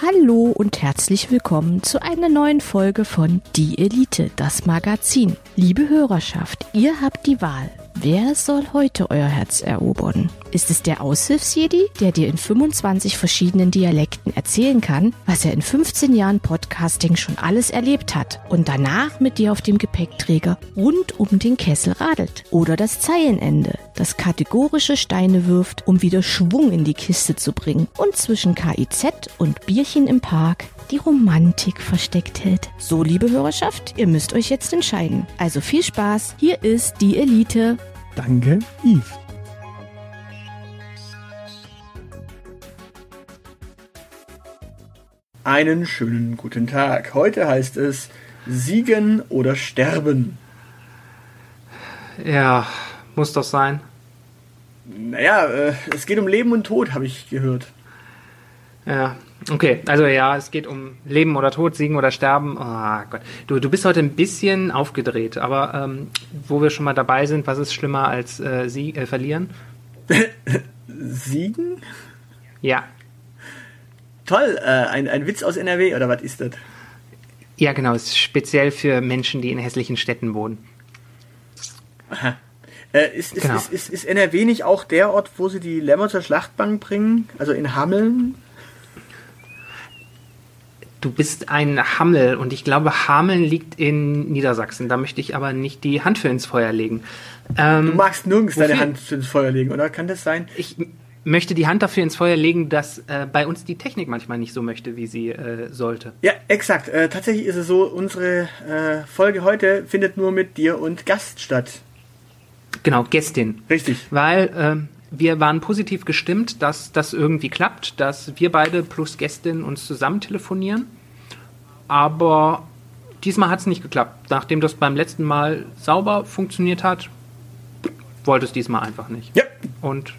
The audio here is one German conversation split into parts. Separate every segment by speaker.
Speaker 1: Hallo und herzlich willkommen zu einer neuen Folge von Die Elite, das Magazin. Liebe Hörerschaft, ihr habt die Wahl. Wer soll heute euer Herz erobern? Ist es der Aushilfsjedi, der dir in 25 verschiedenen Dialekten erzählen kann, was er in 15 Jahren Podcasting schon alles erlebt hat und danach mit dir auf dem Gepäckträger rund um den Kessel radelt? Oder das Zeilenende, das kategorische Steine wirft, um wieder Schwung in die Kiste zu bringen und zwischen KIZ und Bierchen im Park die Romantik versteckt hält. So, liebe Hörerschaft, ihr müsst euch jetzt entscheiden. Also viel Spaß, hier ist die Elite.
Speaker 2: Danke, Yves.
Speaker 3: Einen schönen guten Tag. Heute heißt es Siegen oder Sterben.
Speaker 4: Ja, muss doch sein.
Speaker 3: Naja, äh, es geht um Leben und Tod, habe ich gehört.
Speaker 4: Ja, okay. Also ja, es geht um Leben oder Tod, Siegen oder Sterben. Oh Gott. Du, du bist heute ein bisschen aufgedreht, aber ähm, wo wir schon mal dabei sind, was ist schlimmer als äh, Sie äh, verlieren?
Speaker 3: Siegen?
Speaker 4: Ja.
Speaker 3: Toll, äh, ein, ein Witz aus NRW oder was ist das?
Speaker 4: Ja, genau. Ist speziell für Menschen, die in hässlichen Städten wohnen.
Speaker 3: Aha. Äh, ist, ist,
Speaker 4: Genau.
Speaker 3: ist, ist, ist NRW nicht auch der Ort, wo sie die Lämmer zur Schlachtbank bringen? Also in Hameln?
Speaker 4: Du bist ein Hammel und ich glaube, Hameln liegt in Niedersachsen. Da möchte ich aber nicht die Hand für ins Feuer legen. Ähm,
Speaker 3: Du magst nirgends deine
Speaker 4: wofür?
Speaker 3: Hand ins Feuer legen, oder? Kann das sein?
Speaker 4: Ich möchte die Hand dafür ins Feuer legen, dass äh, bei uns die Technik manchmal nicht so möchte, wie sie äh, sollte.
Speaker 3: Ja, exakt. Äh, tatsächlich ist es so, unsere äh, Folge heute findet nur mit dir und Gast statt.
Speaker 4: Genau, Gästin.
Speaker 3: Richtig.
Speaker 4: Weil ähm, wir waren positiv gestimmt, dass das irgendwie klappt, dass wir beide plus Gästin uns zusammen telefonieren. Aber diesmal hat es nicht geklappt. Nachdem das beim letzten Mal sauber funktioniert hat, wollte es diesmal einfach nicht.
Speaker 3: Ja,
Speaker 4: Und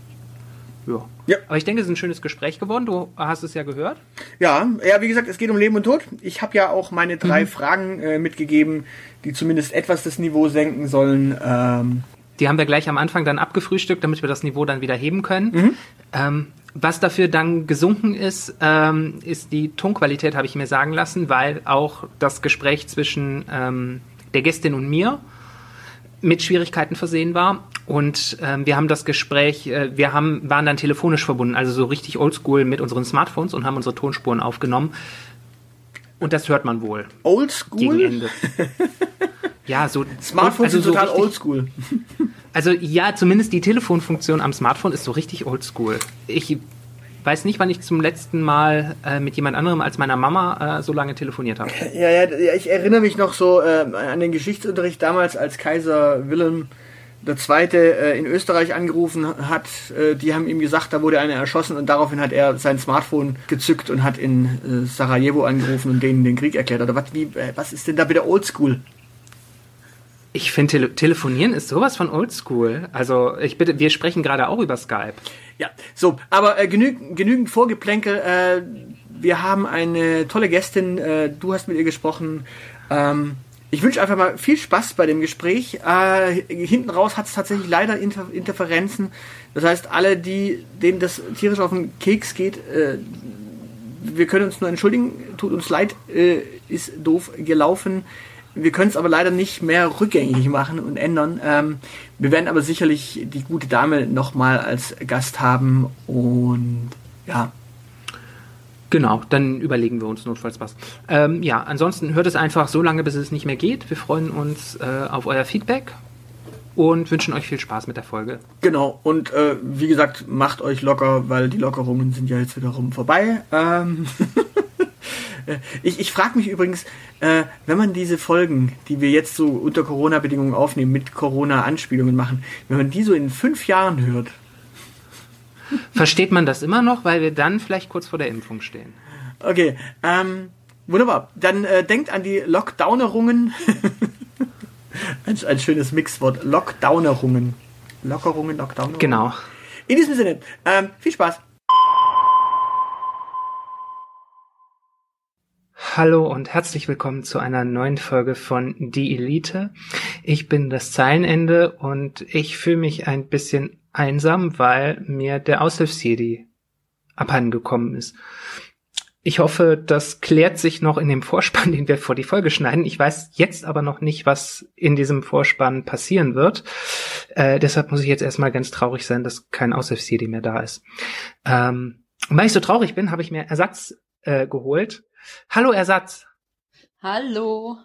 Speaker 4: ja.
Speaker 3: Ja.
Speaker 4: Aber ich denke, es ist ein schönes Gespräch geworden. Du hast es ja gehört.
Speaker 3: Ja, ja, wie gesagt, es geht um Leben und Tod. Ich habe ja auch meine
Speaker 4: Mhm.
Speaker 3: drei Fragen äh, mitgegeben, die zumindest etwas das Niveau senken sollen. Ähm,
Speaker 4: Die haben wir gleich am Anfang dann abgefrühstückt, damit wir das Niveau dann wieder heben können. Ähm, was dafür dann gesunken ist, ähm, ist die Tonqualität, habe ich mir sagen lassen, weil auch das Gespräch zwischen ähm, der Gästin und mir mit Schwierigkeiten versehen war. Und ähm, wir haben das Gespräch, äh, wir haben, waren dann telefonisch verbunden, also so richtig oldschool mit unseren Smartphones und haben unsere Tonspuren aufgenommen. Und das hört man wohl gegen
Speaker 3: oldschool?
Speaker 4: Ende. Ja, so
Speaker 3: Smartphones
Speaker 4: also
Speaker 3: sind
Speaker 4: so
Speaker 3: total oldschool.
Speaker 4: also ja, zumindest die Telefonfunktion am Smartphone ist so richtig oldschool. Ich weiß nicht, wann ich zum letzten Mal äh, mit jemand anderem als meiner Mama äh, so lange telefoniert habe.
Speaker 3: Ja, ja, ja, ich erinnere mich noch so äh, an den Geschichtsunterricht damals, als Kaiser Wilhelm II. Äh, in Österreich angerufen hat. Äh, die haben ihm gesagt, da wurde einer erschossen und daraufhin hat er sein Smartphone gezückt und hat in äh, Sarajevo angerufen und denen den Krieg erklärt. Oder was, wie, was ist denn da bitte oldschool?
Speaker 4: Ich finde, Tele Telefonieren ist sowas von oldschool. Also ich bitte, wir sprechen gerade auch über Skype.
Speaker 3: Ja, so, aber äh, genügend, genügend Vorgeplänkel. Äh, wir haben eine tolle Gästin, äh, du hast mit ihr gesprochen. Ähm, ich wünsche einfach mal viel Spaß bei dem Gespräch. Äh, hinten raus hat es tatsächlich leider Inter Interferenzen. Das heißt, alle, die, denen das tierisch auf den Keks geht, äh, wir können uns nur entschuldigen, tut uns leid, äh, ist doof gelaufen. Wir können es aber leider nicht mehr rückgängig machen und ändern. Ähm, wir werden aber sicherlich die gute Dame nochmal als Gast haben und ja,
Speaker 4: Genau, dann überlegen wir uns notfalls was. Ähm, ja, ansonsten hört es einfach so lange, bis es nicht mehr geht. Wir freuen uns äh, auf euer Feedback und wünschen euch viel Spaß mit der Folge.
Speaker 3: genau. Und äh, wie gesagt, macht euch locker, weil die Lockerungen sind ja jetzt wiederum vorbei. Ähm ich ich frage mich übrigens, äh, wenn man diese Folgen, die wir jetzt so unter Corona-Bedingungen aufnehmen, mit Corona-Anspielungen machen, wenn man die so in fünf Jahren hört,
Speaker 4: Versteht man das immer noch, weil wir dann vielleicht kurz vor der Impfung stehen?
Speaker 3: Okay, ähm, wunderbar. Dann äh, denkt an die Lockdownerungen. ein, ein schönes Mixwort. Lockdownerungen. Lockerungen, Lockdownerungen.
Speaker 4: Genau.
Speaker 3: In diesem Sinne, ähm, viel Spaß.
Speaker 4: Hallo und herzlich willkommen zu einer neuen Folge von Die Elite. Ich bin das Zeilenende und ich fühle mich ein bisschen einsam, weil mir der Aushilfsjedi abhandengekommen ist. ich hoffe, das klärt sich noch in dem Vorspann, den wir vor die Folge schneiden. Ich weiß jetzt aber noch nicht, was in diesem Vorspann passieren wird. Äh, deshalb muss ich jetzt erstmal ganz traurig sein, dass kein Aushilfs-CD mehr da ist. Ähm, weil ich so traurig bin, habe ich mir Ersatz äh, geholt. Hallo Ersatz.
Speaker 2: Hallo.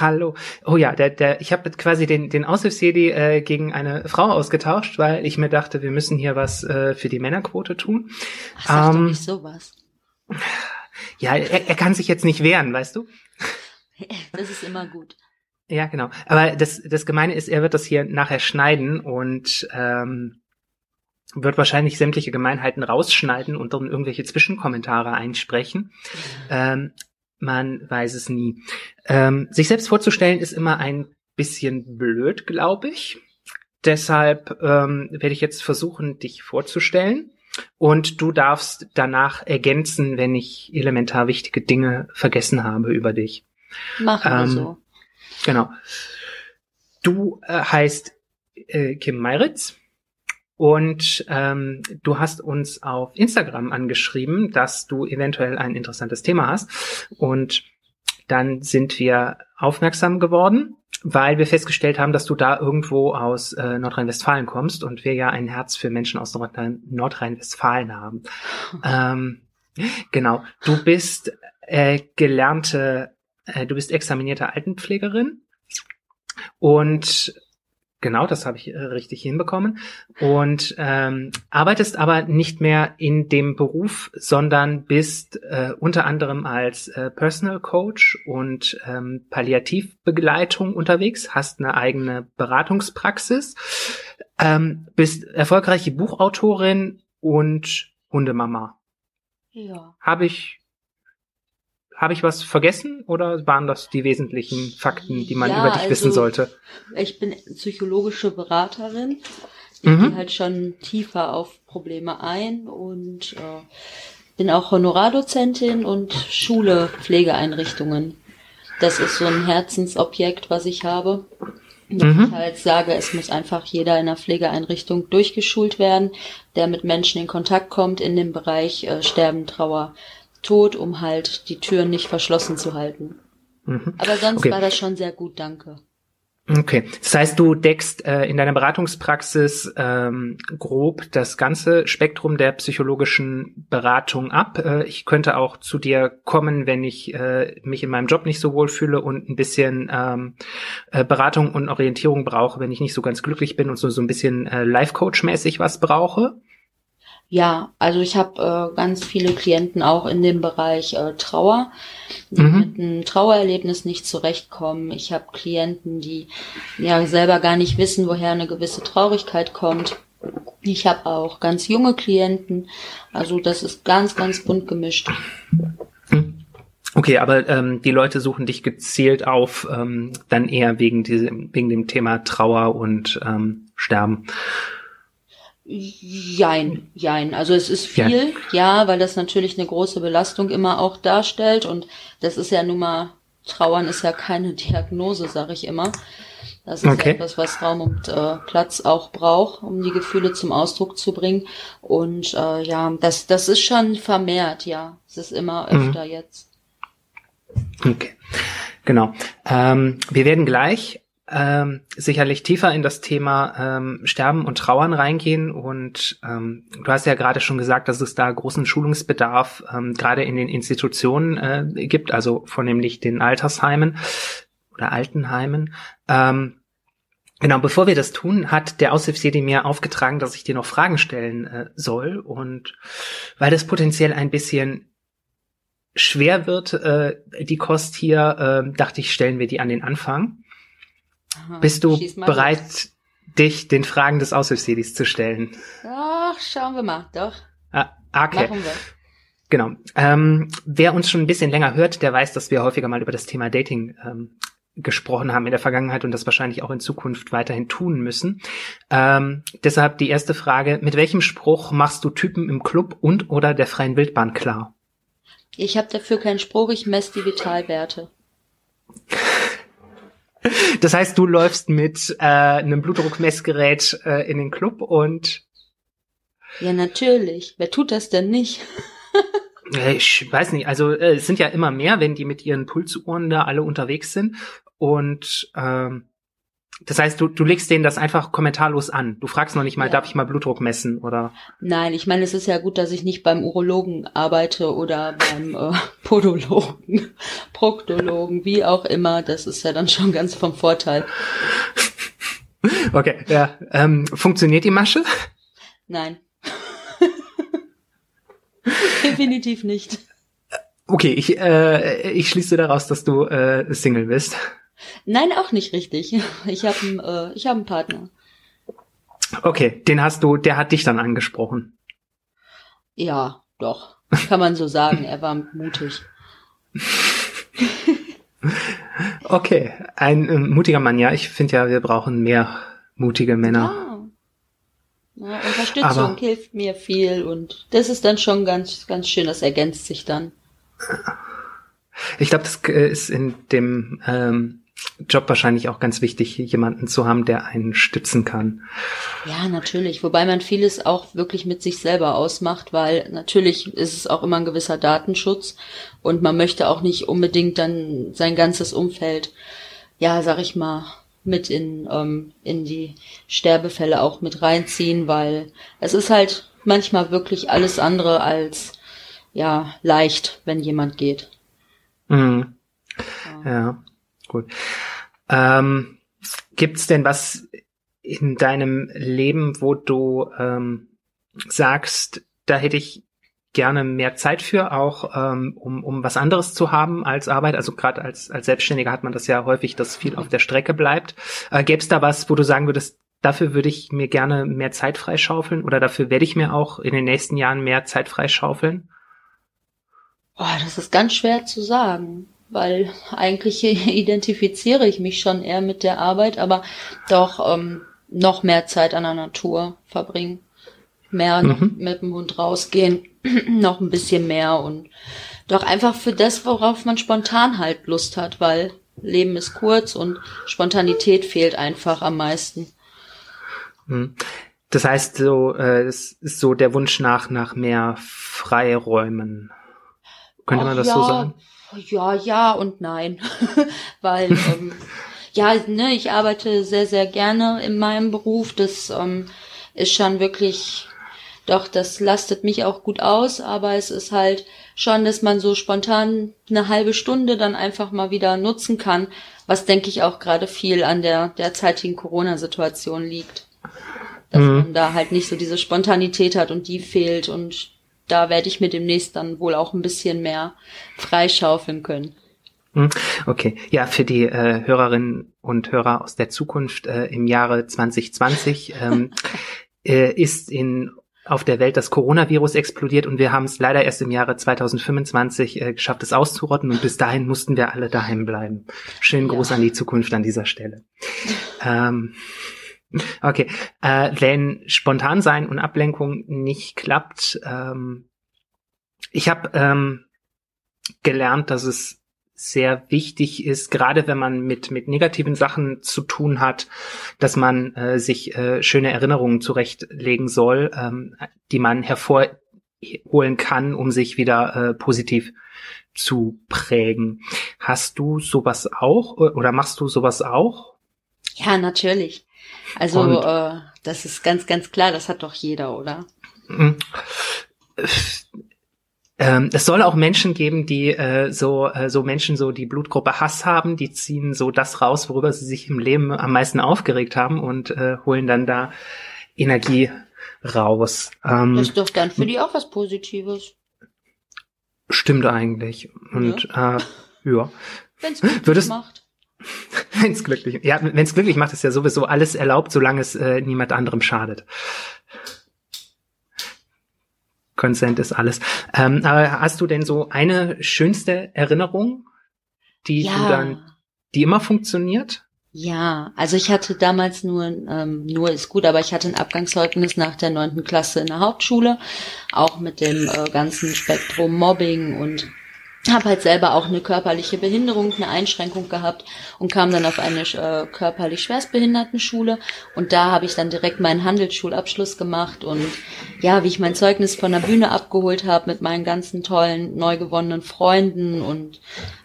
Speaker 4: Hallo. Oh ja, der, der, ich habe quasi den, den Aushilfs-CD äh, gegen eine Frau ausgetauscht, weil ich mir dachte, wir müssen hier was äh, für die Männerquote tun.
Speaker 2: Ach, sag ähm, doch nicht sowas.
Speaker 4: Ja, er, er kann sich jetzt nicht wehren, weißt du?
Speaker 2: Das ist immer gut.
Speaker 4: Ja, genau. Aber das, das Gemeine ist, er wird das hier nachher schneiden und ähm, wird wahrscheinlich sämtliche Gemeinheiten rausschneiden und dann irgendwelche Zwischenkommentare einsprechen. Ähm, man weiß es nie. Ähm, sich selbst vorzustellen ist immer ein bisschen blöd, glaube ich. Deshalb ähm, werde ich jetzt versuchen, dich vorzustellen. Und du darfst danach ergänzen, wenn ich elementar wichtige Dinge vergessen habe über dich.
Speaker 2: Machen wir ähm, so.
Speaker 4: Genau. Du äh, heißt äh, Kim Meiritz und ähm, du hast uns auf Instagram angeschrieben, dass du eventuell ein interessantes Thema hast. Und dann sind wir aufmerksam geworden weil wir festgestellt haben, dass du da irgendwo aus äh, Nordrhein-Westfalen kommst und wir ja ein Herz für Menschen aus Nordrhein-Westfalen haben. Ähm, genau. Du bist äh, gelernte, äh, du bist examinierte Altenpflegerin und Genau, das habe ich äh, richtig hinbekommen. Und ähm, arbeitest aber nicht mehr in dem Beruf, sondern bist äh, unter anderem als äh, Personal Coach und ähm, Palliativbegleitung unterwegs, hast eine eigene Beratungspraxis, ähm, bist erfolgreiche Buchautorin und Hundemama.
Speaker 2: Ja.
Speaker 4: Habe ich habe ich was vergessen oder waren das die wesentlichen Fakten, die man ja, über dich also, wissen sollte?
Speaker 2: Ich bin psychologische Beraterin. Ich mhm. gehe halt schon tiefer auf Probleme ein und äh, bin auch Honorardozentin und Schule Pflegeeinrichtungen. Das ist so ein Herzensobjekt, was ich habe. Mhm. ich halt sage, es muss einfach jeder in der Pflegeeinrichtung durchgeschult werden, der mit Menschen in Kontakt kommt in dem Bereich äh, Sterben, Trauer, tot, um halt die Türen nicht verschlossen zu halten. Mhm. Aber sonst okay. war das schon sehr gut, danke.
Speaker 4: Okay, das heißt, du deckst äh, in deiner Beratungspraxis ähm, grob das ganze Spektrum der psychologischen Beratung ab. Äh, ich könnte auch zu dir kommen, wenn ich äh, mich in meinem Job nicht so wohl fühle und ein bisschen ähm, äh, Beratung und Orientierung brauche, wenn ich nicht so ganz glücklich bin und so, so ein bisschen äh, Life-Coach-mäßig was brauche.
Speaker 2: Ja, also ich habe äh, ganz viele Klienten auch in dem Bereich äh, Trauer, die mhm. mit einem Trauererlebnis nicht zurechtkommen. Ich habe Klienten, die ja selber gar nicht wissen, woher eine gewisse Traurigkeit kommt. Ich habe auch ganz junge Klienten. Also das ist ganz, ganz bunt gemischt.
Speaker 4: Okay, aber ähm, die Leute suchen dich gezielt auf, ähm, dann eher wegen, diesem, wegen dem Thema Trauer und ähm, Sterben.
Speaker 2: Jein, jein. Also es ist viel, ja. ja, weil das natürlich eine große Belastung immer auch darstellt und das ist ja nun mal, Trauern ist ja keine Diagnose, sag ich immer. Das ist okay. etwas, was Raum und äh, Platz auch braucht, um die Gefühle zum Ausdruck zu bringen. Und äh, ja, das, das ist schon vermehrt, ja. Es ist immer mhm. öfter mhm. jetzt.
Speaker 4: Okay, genau. Ähm, wir werden gleich ähm, sicherlich tiefer in das Thema ähm, Sterben und Trauern reingehen. Und ähm, du hast ja gerade schon gesagt, dass es da großen Schulungsbedarf ähm, gerade in den Institutionen äh, gibt, also vornehmlich den Altersheimen oder Altenheimen. Ähm, Genau, bevor wir das tun, hat der Aushilfsjedi mir aufgetragen, dass ich dir noch Fragen stellen äh, soll. Und weil das potenziell ein bisschen schwer wird, äh, die Kost hier, äh, dachte ich, stellen wir die an den Anfang. Bist du bereit, los. dich den Fragen des Aushilfsjedis zu stellen?
Speaker 2: Ach, schauen wir mal, doch.
Speaker 4: Ah, okay. Machen wir. Genau. Ähm, wer uns schon ein bisschen länger hört, der weiß, dass wir häufiger mal über das Thema Dating ähm, gesprochen haben in der Vergangenheit und das wahrscheinlich auch in Zukunft weiterhin tun müssen. Ähm, deshalb die erste Frage, mit welchem Spruch machst du Typen im Club und oder der freien Wildbahn klar?
Speaker 2: Ich habe dafür keinen Spruch, ich messe die Vitalwerte.
Speaker 4: Das heißt, du läufst mit äh, einem Blutdruckmessgerät äh, in den Club und
Speaker 2: ja, natürlich. Wer tut das denn nicht?
Speaker 4: Ich weiß nicht, also äh, es sind ja immer mehr, wenn die mit ihren Pulsuhren da alle unterwegs sind. Und ähm, das heißt, du, du legst denen das einfach kommentarlos an. Du fragst noch nicht mal, ja. darf ich mal Blutdruck messen oder?
Speaker 2: Nein, ich meine, es ist ja gut, dass ich nicht beim Urologen arbeite oder beim äh, Podologen, Proktologen, wie auch immer. Das ist ja dann schon ganz vom Vorteil.
Speaker 4: Okay, ja. Ähm, funktioniert die Masche?
Speaker 2: Nein. Definitiv nicht.
Speaker 4: Okay, ich, äh, ich schließe daraus, dass du äh, Single bist.
Speaker 2: Nein, auch nicht richtig. Ich habe einen, äh, ich hab einen Partner.
Speaker 4: Okay, den hast du, der hat dich dann angesprochen.
Speaker 2: Ja, doch. Kann man so sagen. Er war mutig.
Speaker 4: okay, ein äh, mutiger Mann. Ja, ich finde ja, wir brauchen mehr mutige Männer.
Speaker 2: Ja. ja Unterstützung Aber, hilft mir viel und das ist dann schon ganz, ganz schön. Das ergänzt sich dann.
Speaker 4: Ich glaube, das äh, ist in dem ähm, Job wahrscheinlich auch ganz wichtig, jemanden zu haben, der einen stützen kann.
Speaker 2: Ja, natürlich. Wobei man vieles auch wirklich mit sich selber ausmacht, weil natürlich ist es auch immer ein gewisser Datenschutz und man möchte auch nicht unbedingt dann sein ganzes Umfeld, ja, sag ich mal, mit in, ähm, in die Sterbefälle auch mit reinziehen, weil es ist halt manchmal wirklich alles andere als ja leicht, wenn jemand geht.
Speaker 4: Mhm. Ja. ja. Gut. Ähm, gibt's denn was in deinem Leben, wo du ähm, sagst, da hätte ich gerne mehr Zeit für, auch ähm, um, um was anderes zu haben als Arbeit. Also gerade als, als Selbstständiger hat man das ja häufig, dass viel auf der Strecke bleibt. Äh, Gäbe es da was, wo du sagen würdest, dafür würde ich mir gerne mehr Zeit freischaufeln oder dafür werde ich mir auch in den nächsten Jahren mehr Zeit freischaufeln?
Speaker 2: Oh, das ist ganz schwer zu sagen weil eigentlich identifiziere ich mich schon eher mit der Arbeit, aber doch ähm, noch mehr Zeit an der Natur verbringen, mehr mhm. mit dem Hund rausgehen, noch ein bisschen mehr und doch einfach für das, worauf man spontan halt Lust hat, weil Leben ist kurz und Spontanität fehlt einfach am meisten.
Speaker 4: Mhm. Das heißt, so, äh, es ist so der Wunsch nach nach mehr Freiräumen. Könnte Ach, man das ja, so sagen?
Speaker 2: Ja, ja und nein. Weil, ähm, ja, ne, ich arbeite sehr, sehr gerne in meinem Beruf. Das ähm, ist schon wirklich, doch, das lastet mich auch gut aus, aber es ist halt schon, dass man so spontan eine halbe Stunde dann einfach mal wieder nutzen kann, was denke ich auch gerade viel an der derzeitigen Corona-Situation liegt. Dass mhm. man da halt nicht so diese Spontanität hat und die fehlt und da werde ich mir demnächst dann wohl auch ein bisschen mehr freischaufeln können.
Speaker 4: Hm, okay, ja, für die äh, Hörerinnen und Hörer aus der Zukunft äh, im Jahre 2020 ähm, äh, ist in auf der Welt das Coronavirus explodiert und wir haben es leider erst im Jahre 2025 äh, geschafft, es auszurotten und bis dahin mussten wir alle daheim bleiben. Schönen Gruß ja. an die Zukunft an dieser Stelle. ähm, Okay, äh, wenn spontan sein und Ablenkung nicht klappt, ähm, ich habe ähm, gelernt, dass es sehr wichtig ist, gerade wenn man mit mit negativen Sachen zu tun hat, dass man äh, sich äh, schöne Erinnerungen zurechtlegen soll, ähm, die man hervorholen kann, um sich wieder äh, positiv zu prägen. Hast du sowas auch oder machst du sowas auch?
Speaker 2: Ja, natürlich. Also äh, das ist ganz, ganz klar, das hat doch jeder, oder? Mhm.
Speaker 4: Ähm, es soll auch Menschen geben, die äh, so äh, so Menschen so die Blutgruppe Hass haben, die ziehen so das raus, worüber sie sich im Leben am meisten aufgeregt haben und äh, holen dann da Energie raus.
Speaker 2: Ähm, das ist doch dann für die auch was Positives.
Speaker 4: Stimmt eigentlich. Und ja. äh, ja.
Speaker 2: Wenn es macht.
Speaker 4: wenn es glücklich, ja, wenn es glücklich macht, ist ja sowieso alles erlaubt, solange es äh, niemand anderem schadet. Consent ist alles. Ähm, aber hast du denn so eine schönste Erinnerung, die ja. du dann, die immer funktioniert?
Speaker 2: Ja, also ich hatte damals nur, ähm, nur ist gut, aber ich hatte ein Abgangszeugnis nach der neunten Klasse in der Hauptschule, auch mit dem äh, ganzen Spektrum Mobbing und habe halt selber auch eine körperliche Behinderung, eine Einschränkung gehabt und kam dann auf eine äh, körperlich Schwerstbehindertenschule und da habe ich dann direkt meinen Handelsschulabschluss gemacht und ja, wie ich mein Zeugnis von der Bühne abgeholt habe mit meinen ganzen tollen neu gewonnenen Freunden und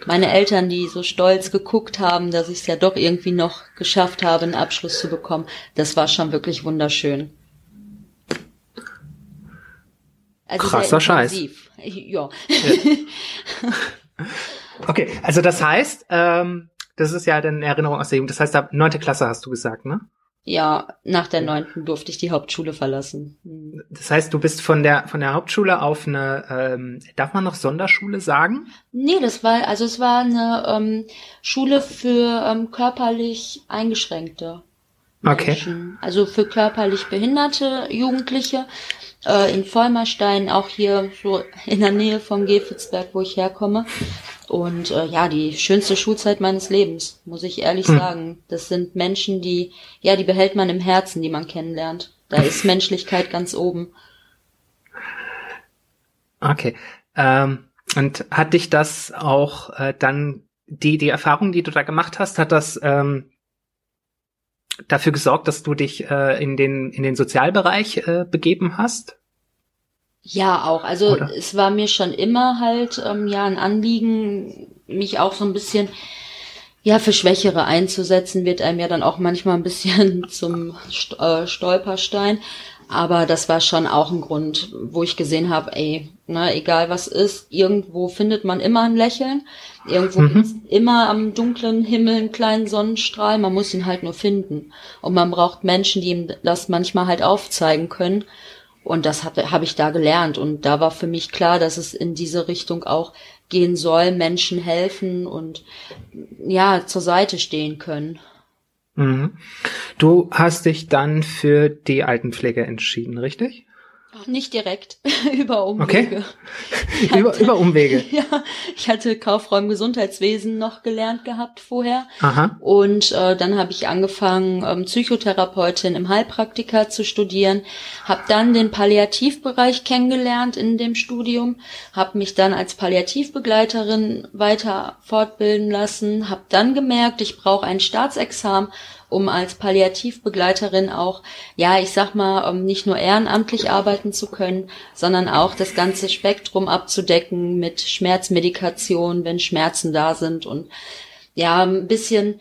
Speaker 2: meine Eltern, die so stolz geguckt haben, dass ich es ja doch irgendwie noch geschafft habe, einen Abschluss zu bekommen, das war schon wirklich wunderschön.
Speaker 4: Also Krasser Scheiß. Ja. okay, also das heißt, ähm, das ist ja eine Erinnerung aus der Jugend. Das heißt, ab neunte Klasse hast du gesagt, ne?
Speaker 2: Ja, nach der neunten durfte ich die Hauptschule verlassen.
Speaker 4: Hm. Das heißt, du bist von der von der Hauptschule auf eine, ähm, darf man noch Sonderschule sagen?
Speaker 2: Nee, das war also es war eine ähm, Schule für ähm, körperlich Eingeschränkte. Menschen. Okay. Also für körperlich behinderte Jugendliche äh, in Vollmerstein, auch hier so in der Nähe vom Gefitzberg, wo ich herkomme. Und äh, ja, die schönste Schulzeit meines Lebens, muss ich ehrlich hm. sagen. Das sind Menschen, die, ja, die behält man im Herzen, die man kennenlernt. Da ist Menschlichkeit ganz oben.
Speaker 4: Okay. Ähm, und hat dich das auch äh, dann, die, die Erfahrung, die du da gemacht hast, hat das ähm, dafür gesorgt, dass du dich äh, in den in den Sozialbereich äh, begeben hast?
Speaker 2: Ja, auch. Also Oder? es war mir schon immer halt ähm, ja ein Anliegen, mich auch so ein bisschen ja für Schwächere einzusetzen, wird einem ja dann auch manchmal ein bisschen zum äh, Stolperstein. Aber das war schon auch ein Grund, wo ich gesehen habe, ey, na, egal was ist, irgendwo findet man immer ein Lächeln. Irgendwo mhm. immer am dunklen Himmel einen kleinen Sonnenstrahl. Man muss ihn halt nur finden. Und man braucht Menschen, die ihm das manchmal halt aufzeigen können. Und das habe hab ich da gelernt. Und da war für mich klar, dass es in diese Richtung auch gehen soll, Menschen helfen und ja, zur Seite stehen können.
Speaker 4: Mhm. Du hast dich dann für die Altenpflege entschieden, richtig?
Speaker 2: Nicht direkt, über Umwege.
Speaker 4: Okay. Hatte, über, über Umwege.
Speaker 2: Ja, ich hatte Kauffrau im Gesundheitswesen noch gelernt gehabt vorher. Aha. Und äh, dann habe ich angefangen, ähm, Psychotherapeutin im Heilpraktiker zu studieren. Habe dann den Palliativbereich kennengelernt in dem Studium. Habe mich dann als Palliativbegleiterin weiter fortbilden lassen. Habe dann gemerkt, ich brauche ein Staatsexamen um als Palliativbegleiterin auch, ja, ich sag mal, um nicht nur ehrenamtlich arbeiten zu können, sondern auch das ganze Spektrum abzudecken mit Schmerzmedikation, wenn Schmerzen da sind und ja, ein bisschen,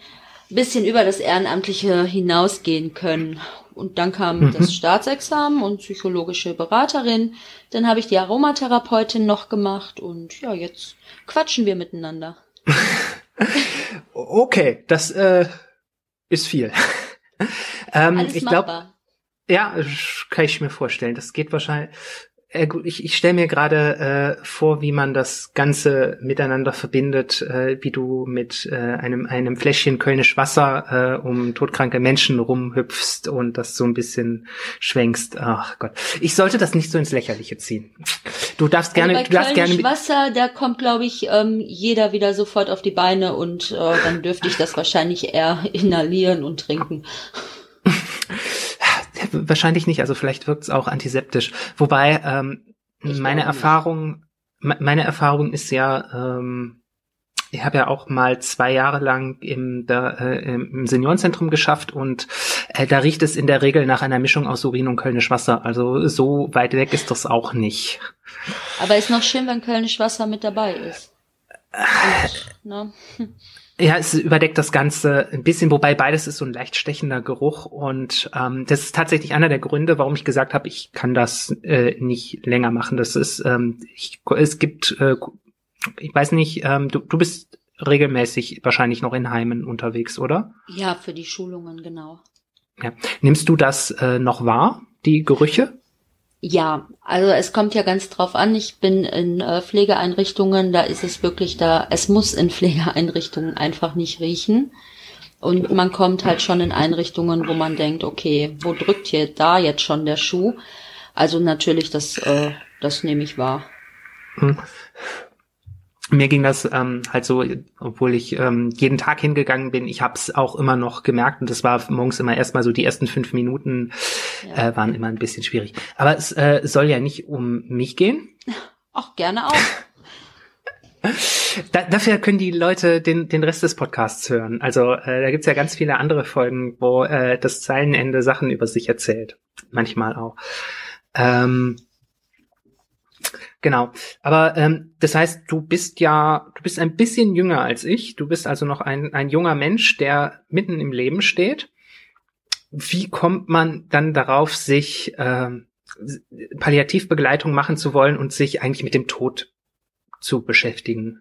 Speaker 2: bisschen über das Ehrenamtliche hinausgehen können. Und dann kam mhm. das Staatsexamen und psychologische Beraterin. Dann habe ich die Aromatherapeutin noch gemacht und ja, jetzt quatschen wir miteinander.
Speaker 4: okay, das äh, ist viel. ähm, ich glaube, ja, kann ich mir vorstellen. Das geht wahrscheinlich. Äh, gut, ich, ich stelle mir gerade äh, vor, wie man das Ganze miteinander verbindet, äh, wie du mit äh, einem, einem Fläschchen Kölnisch Wasser äh, um todkranke Menschen rumhüpfst und das so ein bisschen schwenkst. Ach Gott. Ich sollte das nicht so ins Lächerliche ziehen. Du darfst gerne.
Speaker 2: Also bei
Speaker 4: du darfst
Speaker 2: gerne Wasser, da kommt, glaube ich, ähm, jeder wieder sofort auf die Beine und äh, dann dürfte ich das wahrscheinlich eher inhalieren und trinken.
Speaker 4: wahrscheinlich nicht, also vielleicht wirkt es auch antiseptisch. Wobei ähm, meine Erfahrung, meine Erfahrung ist ja, ähm, ich habe ja auch mal zwei Jahre lang im, da, äh, im Seniorenzentrum geschafft und äh, da riecht es in der Regel nach einer Mischung aus Urin und Kölnisch Wasser. Also so weit weg ist das auch nicht.
Speaker 2: Aber ist noch schön, wenn Kölnisch Wasser mit dabei ist. Und,
Speaker 4: ne? Ja, es überdeckt das Ganze ein bisschen, wobei beides ist so ein leicht stechender Geruch und ähm, das ist tatsächlich einer der Gründe, warum ich gesagt habe, ich kann das äh, nicht länger machen. Das ist, ähm, ich, es gibt, äh, ich weiß nicht, ähm, du, du bist regelmäßig wahrscheinlich noch in Heimen unterwegs, oder?
Speaker 2: Ja, für die Schulungen genau.
Speaker 4: Ja. Nimmst du das äh, noch wahr, die Gerüche?
Speaker 2: Ja, also es kommt ja ganz drauf an. Ich bin in äh, Pflegeeinrichtungen, da ist es wirklich da, es muss in Pflegeeinrichtungen einfach nicht riechen. Und man kommt halt schon in Einrichtungen, wo man denkt, okay, wo drückt hier da jetzt schon der Schuh? Also natürlich, das, äh, das nehme ich wahr. Hm
Speaker 4: mir ging das ähm, halt so, obwohl ich ähm, jeden Tag hingegangen bin, ich habe es auch immer noch gemerkt und das war morgens immer erstmal so die ersten fünf Minuten ja. äh, waren immer ein bisschen schwierig. Aber es äh, soll ja nicht um mich gehen.
Speaker 2: Auch gerne auch.
Speaker 4: Da, dafür können die Leute den, den Rest des Podcasts hören. Also äh, da gibt's ja ganz viele andere Folgen, wo äh, das Zeilenende Sachen über sich erzählt. Manchmal auch. Ähm, genau. Aber ähm, das heißt, du bist ja, du bist ein bisschen jünger als ich. Du bist also noch ein, ein junger Mensch, der mitten im Leben steht. Wie kommt man dann darauf, sich ähm, Palliativbegleitung machen zu wollen und sich eigentlich mit dem Tod zu beschäftigen?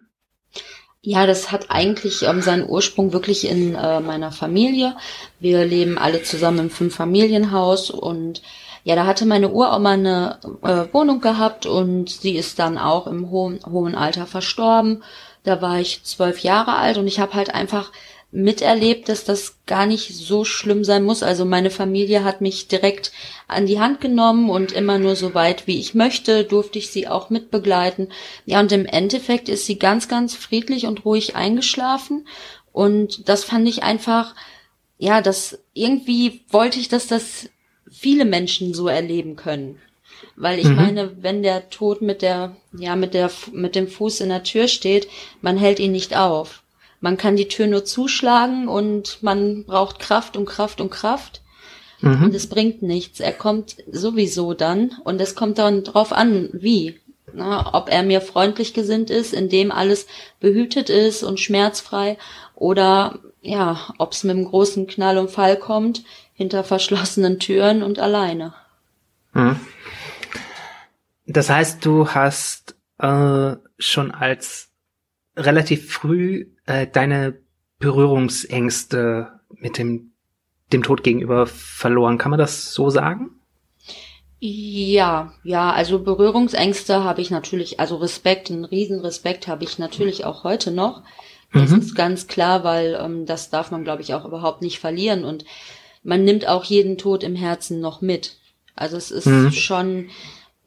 Speaker 2: Ja, das hat eigentlich ähm, seinen Ursprung wirklich in äh, meiner Familie. Wir leben alle zusammen im Fünf-Familienhaus und ja, da hatte meine Uroma eine äh, Wohnung gehabt und sie ist dann auch im hohen, hohen Alter verstorben. Da war ich zwölf Jahre alt und ich habe halt einfach miterlebt, dass das gar nicht so schlimm sein muss. Also meine Familie hat mich direkt an die Hand genommen und immer nur so weit, wie ich möchte, durfte ich sie auch mitbegleiten. Ja, und im Endeffekt ist sie ganz, ganz friedlich und ruhig eingeschlafen. Und das fand ich einfach, ja, das irgendwie wollte ich, dass das viele Menschen so erleben können. Weil ich mhm. meine, wenn der Tod mit der, ja, mit der, mit dem Fuß in der Tür steht, man hält ihn nicht auf man kann die Tür nur zuschlagen und man braucht Kraft und Kraft und Kraft. Mhm. Und es bringt nichts. Er kommt sowieso dann und es kommt dann drauf an, wie. Na, ob er mir freundlich gesinnt ist, indem alles behütet ist und schmerzfrei oder ja, ob es mit einem großen Knall und Fall kommt, hinter verschlossenen Türen und alleine. Mhm.
Speaker 4: Das heißt, du hast äh, schon als relativ früh äh, deine Berührungsängste mit dem, dem Tod gegenüber verloren. Kann man das so sagen?
Speaker 2: Ja, ja, also Berührungsängste habe ich natürlich, also Respekt, einen Riesenrespekt habe ich natürlich auch heute noch. Das mhm. ist ganz klar, weil ähm, das darf man, glaube ich, auch überhaupt nicht verlieren. Und man nimmt auch jeden Tod im Herzen noch mit. Also es ist mhm. schon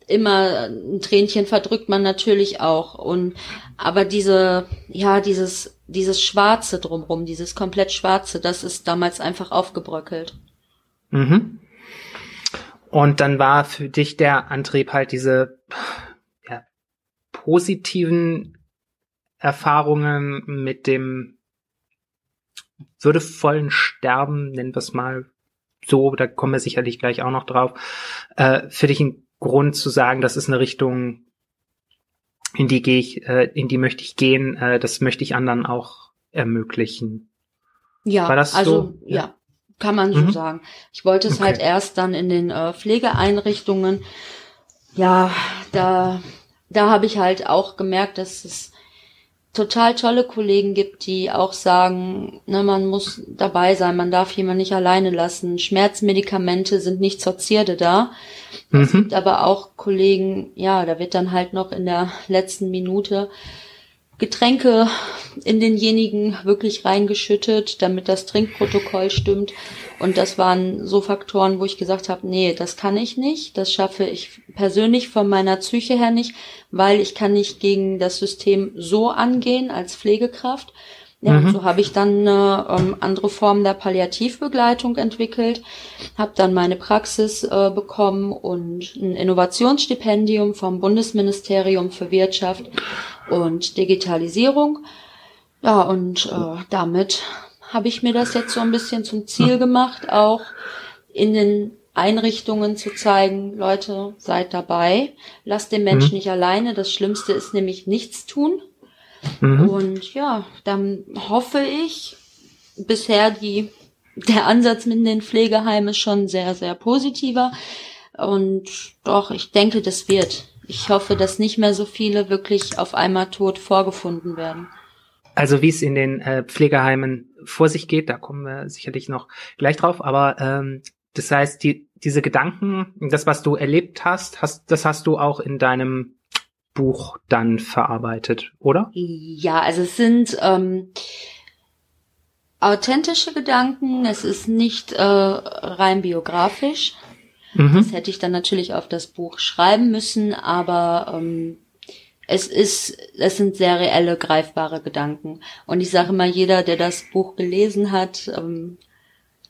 Speaker 2: immer ein Tränchen verdrückt man natürlich auch. Und aber diese, ja, dieses dieses Schwarze drumrum, dieses komplett Schwarze, das ist damals einfach aufgebröckelt.
Speaker 4: Mhm. Und dann war für dich der Antrieb halt diese ja, positiven Erfahrungen mit dem würdevollen Sterben, nennen wir es mal so, da kommen wir sicherlich gleich auch noch drauf, äh, für dich ein Grund zu sagen, das ist eine Richtung, in die gehe ich, äh, in die möchte ich gehen, äh, das möchte ich anderen auch ermöglichen.
Speaker 2: Ja, also so? ja. ja. kann man so mhm. sagen. Ich wollte es halt okay. halt erst dann in den äh, Pflegeeinrichtungen. Ja, da da habe ich halt auch gemerkt, dass es total tolle Kollegen gibt, die auch sagen, ne, man muss dabei sein, man darf jemanden nicht alleine lassen. Schmerzmedikamente sind nicht zur Zierde da. Mhm. Es gibt aber auch Kollegen, ja, da wird dann halt noch in der letzten Minute Getränke in denjenigen wirklich reingeschüttet, damit das Trinkprotokoll stimmt. Und das waren so Faktoren, wo ich gesagt habe, nee, das kann ich nicht, das schaffe ich persönlich von meiner Psyche her nicht, weil ich kann nicht gegen das System so angehen als Pflegekraft. Ja, mhm. so habe ich dann eine ähm, andere Form der Palliativbegleitung entwickelt, habe dann meine Praxis äh, bekommen und ein Innovationsstipendium vom Bundesministerium für Wirtschaft und Digitalisierung. Ja, und äh, damit habe ich mir das jetzt so ein bisschen zum Ziel gemacht, auch in den Einrichtungen zu zeigen, Leute, seid dabei, lasst den Menschen mhm. nicht alleine. Das Schlimmste ist nämlich nichts tun. Mhm. Und ja, dann hoffe ich, bisher die, der Ansatz mit den Pflegeheimen ist schon sehr, sehr positiver. Und doch, ich denke, das wird. Ich hoffe, dass nicht mehr so viele wirklich auf einmal tot vorgefunden werden.
Speaker 4: Also wie es in den äh, Pflegeheimen vor sich geht, da kommen wir sicherlich noch gleich drauf. Aber ähm, das heißt, die, diese Gedanken, das, was du erlebt hast, hast, das hast du auch in deinem Buch dann verarbeitet, oder?
Speaker 2: Ja, also es sind ähm, authentische Gedanken, es ist nicht äh, rein biografisch. Mhm. Das hätte ich dann natürlich auf das Buch schreiben müssen, aber ähm, es ist, es sind sehr reelle, greifbare Gedanken. Und ich sage mal, jeder, der das Buch gelesen hat, ähm,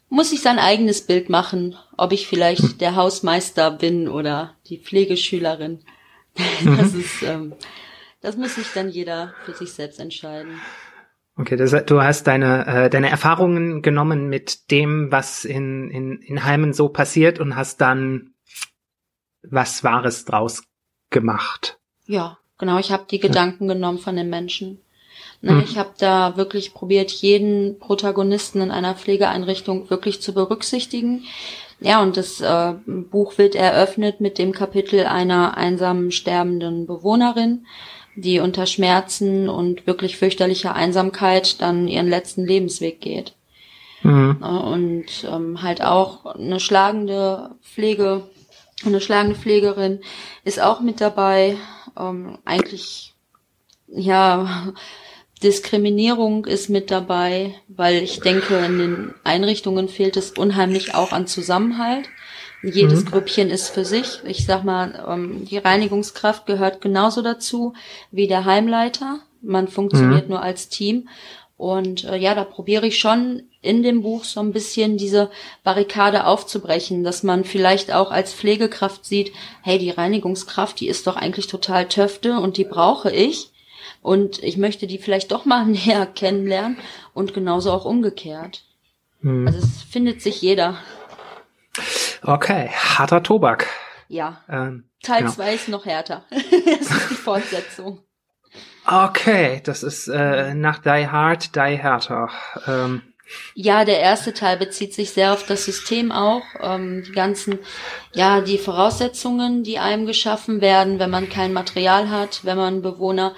Speaker 2: muss sich sein eigenes Bild machen, ob ich vielleicht der Hausmeister bin oder die Pflegeschülerin. Das mhm. ist, ähm, Das muss sich dann jeder für sich selbst entscheiden.
Speaker 4: Okay, das, du hast deine, äh, deine Erfahrungen genommen mit dem, was in, in, in Heimen so passiert und hast dann was Wahres draus gemacht.
Speaker 2: Ja, genau. Ich habe die Gedanken genommen von den Menschen. Ne, mhm. Ich habe da wirklich probiert, jeden Protagonisten in einer Pflegeeinrichtung wirklich zu berücksichtigen. Ja, und das äh, Buch wird eröffnet mit dem Kapitel einer einsamen sterbenden Bewohnerin, die unter Schmerzen und wirklich fürchterlicher Einsamkeit dann ihren letzten Lebensweg geht. Mhm. Und ähm, halt auch eine schlagende Pflege, eine schlagende Pflegerin ist auch mit dabei. Ähm, eigentlich, ja, Diskriminierung ist mit dabei, weil ich denke, in den Einrichtungen fehlt es unheimlich auch an Zusammenhalt. Jedes mhm. Grüppchen ist für sich. Ich sag mal, ähm, die Reinigungskraft gehört genauso dazu wie der Heimleiter. Man funktioniert mhm. nur als Team. Und äh, ja, da probiere ich schon in dem Buch so ein bisschen diese Barrikade aufzubrechen, dass man vielleicht auch als Pflegekraft sieht, hey, die Reinigungskraft, die ist doch eigentlich total töfte und die brauche ich. Und ich möchte die vielleicht doch mal näher kennenlernen und genauso auch umgekehrt. Mhm. Also es findet sich jeder.
Speaker 4: Okay, harter Tobak.
Speaker 2: Ja. Ähm, Teil 2 genau. ist noch härter. das ist die Fortsetzung.
Speaker 4: Okay, das ist äh, nach Die Hard, Die Härter. Ähm.
Speaker 2: Ja, der erste Teil bezieht sich sehr auf das System auch. Ähm, die ganzen, ja, die Voraussetzungen, die einem geschaffen werden, wenn man kein Material hat, wenn man Bewohner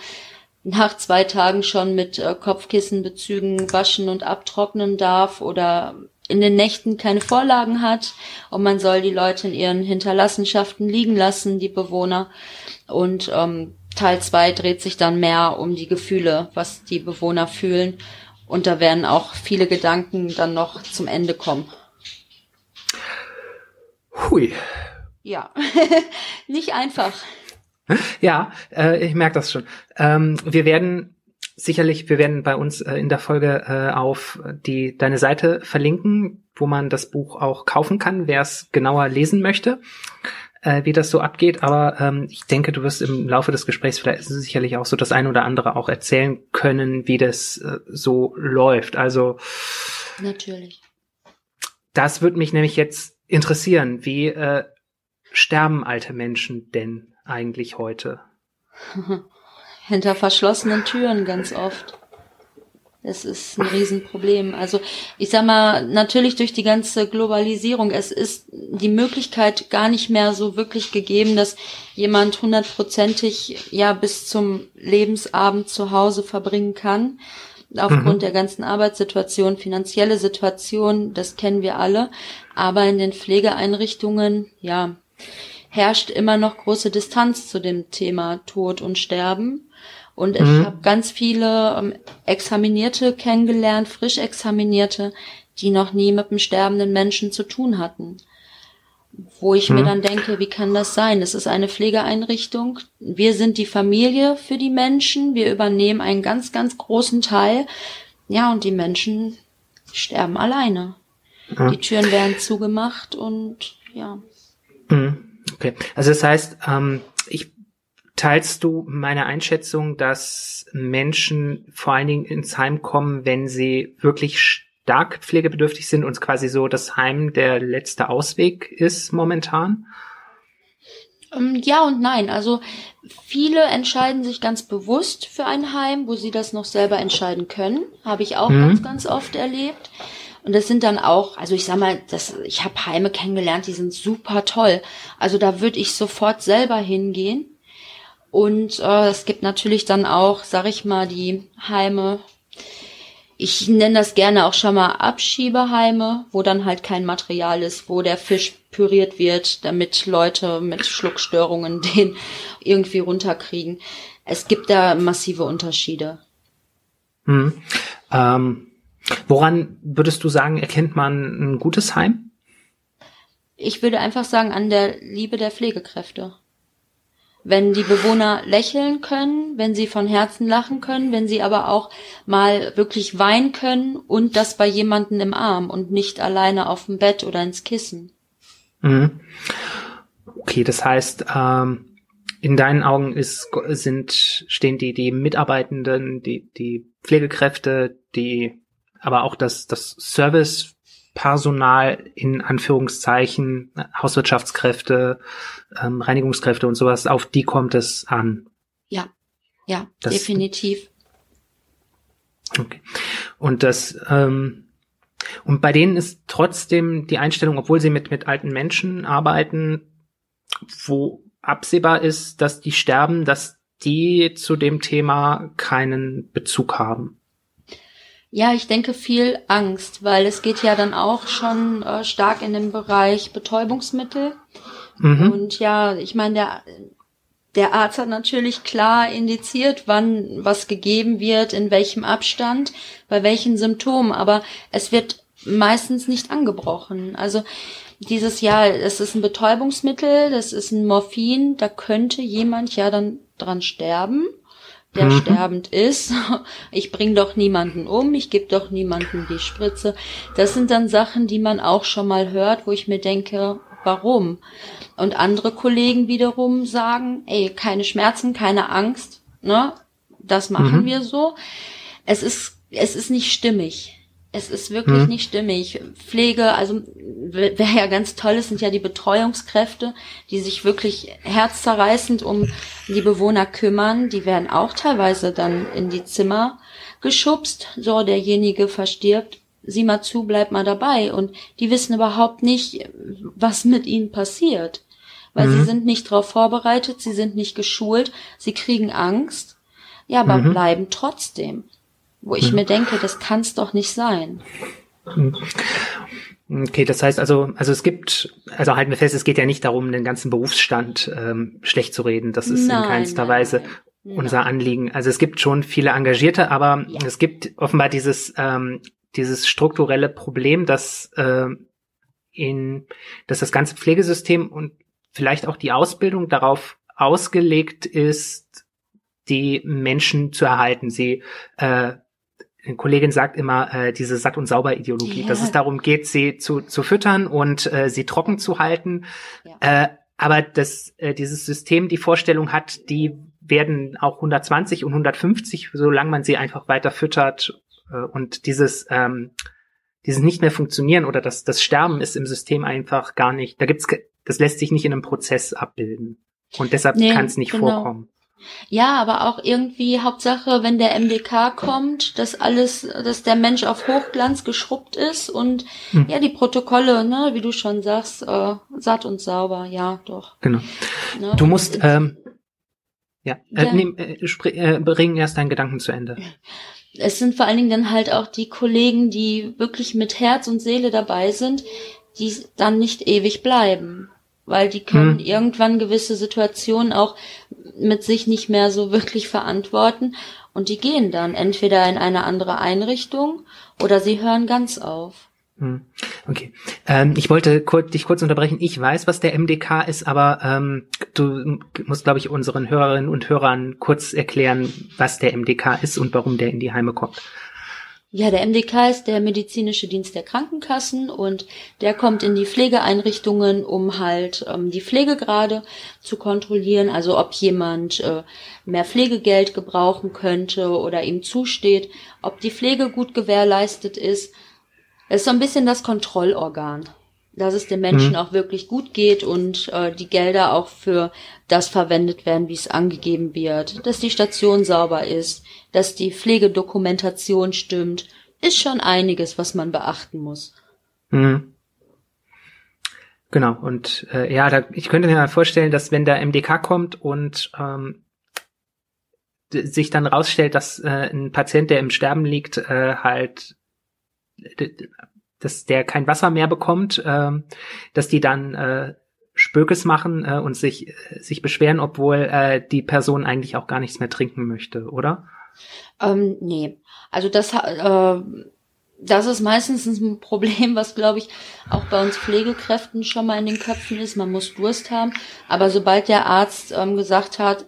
Speaker 2: nach zwei Tagen schon mit äh, Kopfkissenbezügen waschen und abtrocknen darf oder in den Nächten keine Vorlagen hat und man soll die Leute in ihren Hinterlassenschaften liegen lassen, die Bewohner. Und ähm, Teil zwei dreht sich dann mehr um die Gefühle, was die Bewohner fühlen. Und da werden auch viele Gedanken dann noch zum Ende kommen.
Speaker 4: Hui.
Speaker 2: Ja, nicht einfach.
Speaker 4: Ja, äh, ich merke das schon. Ähm, wir werden sicherlich, wir werden bei uns äh, in der Folge äh, auf die deine Seite verlinken, wo man das Buch auch kaufen kann, wer es genauer lesen möchte, äh, wie das so abgeht. Aber ähm, ich denke, du wirst im Laufe des Gesprächs vielleicht sicherlich auch so das ein oder andere auch erzählen können, wie das äh, so läuft. Also
Speaker 2: natürlich.
Speaker 4: Das würde mich nämlich jetzt interessieren. Wie äh, sterben alte Menschen denn eigentlich heute?
Speaker 2: hinter verschlossenen Türen ganz oft. Es ist ein Riesenproblem. Also ich sag mal, natürlich durch die ganze Globalisierung, es ist die Möglichkeit gar nicht mehr so wirklich gegeben, dass jemand hundertprozentig ja bis zum Lebensabend zu Hause verbringen kann. Aufgrund mhm. der ganzen Arbeitssituation, finanzielle Situation, das kennen wir alle. Aber in den Pflegeeinrichtungen, ja, herrscht immer noch große Distanz zu dem Thema Tod und Sterben. Und mhm. ich habe ganz viele ähm, Examinierte kennengelernt, frisch Examinierte, die noch nie mit einem sterbenden Menschen zu tun hatten. Wo ich mhm. mir dann denke, wie kann das sein? Es ist eine Pflegeeinrichtung. Wir sind die Familie für die Menschen. Wir übernehmen einen ganz, ganz großen Teil. Ja, und die Menschen sterben alleine. Mhm. Die Türen werden zugemacht und ja.
Speaker 4: Mhm. Okay, also das heißt, ähm, ich Teilst du meine Einschätzung, dass Menschen vor allen Dingen ins Heim kommen, wenn sie wirklich stark pflegebedürftig sind und quasi so das Heim der letzte Ausweg ist momentan?
Speaker 2: Ähm, ja und nein. Also viele entscheiden sich ganz bewusst für ein Heim, wo sie das noch selber entscheiden können. Habe ich auch mhm. ganz, ganz oft erlebt. Und das sind dann auch, also ich sag mal, das, ich habe Heime kennengelernt, die sind super toll. Also da würde ich sofort selber hingehen. Und äh, es gibt natürlich dann auch, sag ich mal, die Heime, ich nenne das gerne auch schon mal Abschiebeheime, wo dann halt kein Material ist, wo der Fisch püriert wird, damit Leute mit Schluckstörungen den irgendwie runterkriegen. Es gibt da massive Unterschiede.
Speaker 4: Hm. Ähm, woran würdest du sagen, erkennt man ein gutes Heim?
Speaker 2: Ich würde einfach sagen, an der Liebe der Pflegekräfte wenn die Bewohner lächeln können, wenn sie von Herzen lachen können, wenn sie aber auch mal wirklich weinen können und das bei jemanden im Arm und nicht alleine auf dem Bett oder ins Kissen.
Speaker 4: Mhm. Okay, das heißt, ähm, in deinen Augen ist, sind, stehen die, die Mitarbeitenden, die, die Pflegekräfte, die, aber auch das, das Servicepersonal in Anführungszeichen, Hauswirtschaftskräfte, ähm, Reinigungskräfte und sowas, auf die kommt es an.
Speaker 2: Ja, ja, das, definitiv.
Speaker 4: Okay. Und das, ähm, und bei denen ist trotzdem die Einstellung, obwohl sie mit, mit alten Menschen arbeiten, wo absehbar ist, dass die sterben, dass die zu dem Thema keinen Bezug haben.
Speaker 2: Ja, ich denke viel Angst, weil es geht ja dann auch schon äh, stark in den Bereich Betäubungsmittel. Mhm. Und ja, ich meine, der, der Arzt hat natürlich klar indiziert, wann was gegeben wird, in welchem Abstand, bei welchen Symptomen, aber es wird meistens nicht angebrochen. Also dieses Jahr, es ist ein Betäubungsmittel, das ist ein Morphin, da könnte jemand ja dann dran sterben, der mhm. sterbend ist. Ich bring doch niemanden um, ich gebe doch niemanden die Spritze. Das sind dann Sachen, die man auch schon mal hört, wo ich mir denke, warum? Und andere Kollegen wiederum sagen, ey, keine Schmerzen, keine Angst, ne? Das machen mhm. wir so. Es ist, es ist nicht stimmig. Es ist wirklich hm. nicht stimmig. Pflege, also wer ja ganz toll ist, sind ja die Betreuungskräfte, die sich wirklich herzzerreißend um die Bewohner kümmern. Die werden auch teilweise dann in die Zimmer geschubst. So, derjenige verstirbt. Sieh mal zu, bleib mal dabei. Und die wissen überhaupt nicht, was mit ihnen passiert. Weil mhm. sie sind nicht darauf vorbereitet, sie sind nicht geschult, sie kriegen Angst. Ja, aber mhm. bleiben trotzdem wo ich mhm. mir denke, das kann es doch nicht sein.
Speaker 4: Okay, das heißt also, also es gibt, also halten wir fest, es geht ja nicht darum, den ganzen Berufsstand ähm, schlecht zu reden. Das ist nein, in keinster nein, Weise nein. unser Anliegen. Also es gibt schon viele Engagierte, aber ja. es gibt offenbar dieses ähm, dieses strukturelle Problem, dass äh, in dass das ganze Pflegesystem und vielleicht auch die Ausbildung darauf ausgelegt ist, die Menschen zu erhalten, sie äh, eine Kollegin sagt immer, äh, diese Satt- und Sauber-Ideologie, yeah. dass es darum geht, sie zu, zu füttern und äh, sie trocken zu halten. Ja. Äh, aber das, äh, dieses System die Vorstellung hat, die werden auch 120 und 150, solange man sie einfach weiter füttert. Äh, und dieses, ähm, dieses nicht mehr funktionieren oder das, das Sterben ist im System einfach gar nicht, da gibt's, das lässt sich nicht in einem Prozess abbilden. Und deshalb nee, kann es nicht genau. vorkommen.
Speaker 2: Ja, aber auch irgendwie Hauptsache, wenn der MDK kommt, dass alles, dass der Mensch auf Hochglanz geschrubbt ist und hm. ja, die Protokolle, ne, wie du schon sagst, äh, satt und sauber, ja, doch.
Speaker 4: Genau. Ne? Du musst, ähm, ja, äh, ja. Nehm, äh, äh, bring erst deinen Gedanken zu Ende.
Speaker 2: Es sind vor allen Dingen dann halt auch die Kollegen, die wirklich mit Herz und Seele dabei sind, die dann nicht ewig bleiben weil die können hm. irgendwann gewisse Situationen auch mit sich nicht mehr so wirklich verantworten und die gehen dann entweder in eine andere Einrichtung oder sie hören ganz auf.
Speaker 4: Hm. Okay. Ähm, ich wollte kurz, dich kurz unterbrechen. Ich weiß, was der MDK ist, aber ähm, du musst, glaube ich, unseren Hörerinnen und Hörern kurz erklären, was der MDK ist und warum der in die Heime kommt.
Speaker 2: Ja, der MDK ist der medizinische Dienst der Krankenkassen und der kommt in die Pflegeeinrichtungen, um halt ähm, die Pflegegrade zu kontrollieren, also ob jemand äh, mehr Pflegegeld gebrauchen könnte oder ihm zusteht, ob die Pflege gut gewährleistet ist. Es ist so ein bisschen das Kontrollorgan dass es den Menschen mhm. auch wirklich gut geht und äh, die Gelder auch für das verwendet werden, wie es angegeben wird, dass die Station sauber ist, dass die Pflegedokumentation stimmt, ist schon einiges, was man beachten muss. Mhm.
Speaker 4: Genau, und äh, ja, da, ich könnte mir mal vorstellen, dass wenn der MDK kommt und ähm, sich dann rausstellt, dass äh, ein Patient, der im Sterben liegt, äh, halt dass der kein Wasser mehr bekommt, äh, dass die dann äh, Spökes machen äh, und sich, sich beschweren, obwohl äh, die Person eigentlich auch gar nichts mehr trinken möchte, oder?
Speaker 2: Ähm, nee. Also das, äh, das ist meistens ein Problem, was, glaube ich, auch bei uns Pflegekräften schon mal in den Köpfen ist. Man muss Durst haben. Aber sobald der Arzt ähm, gesagt hat,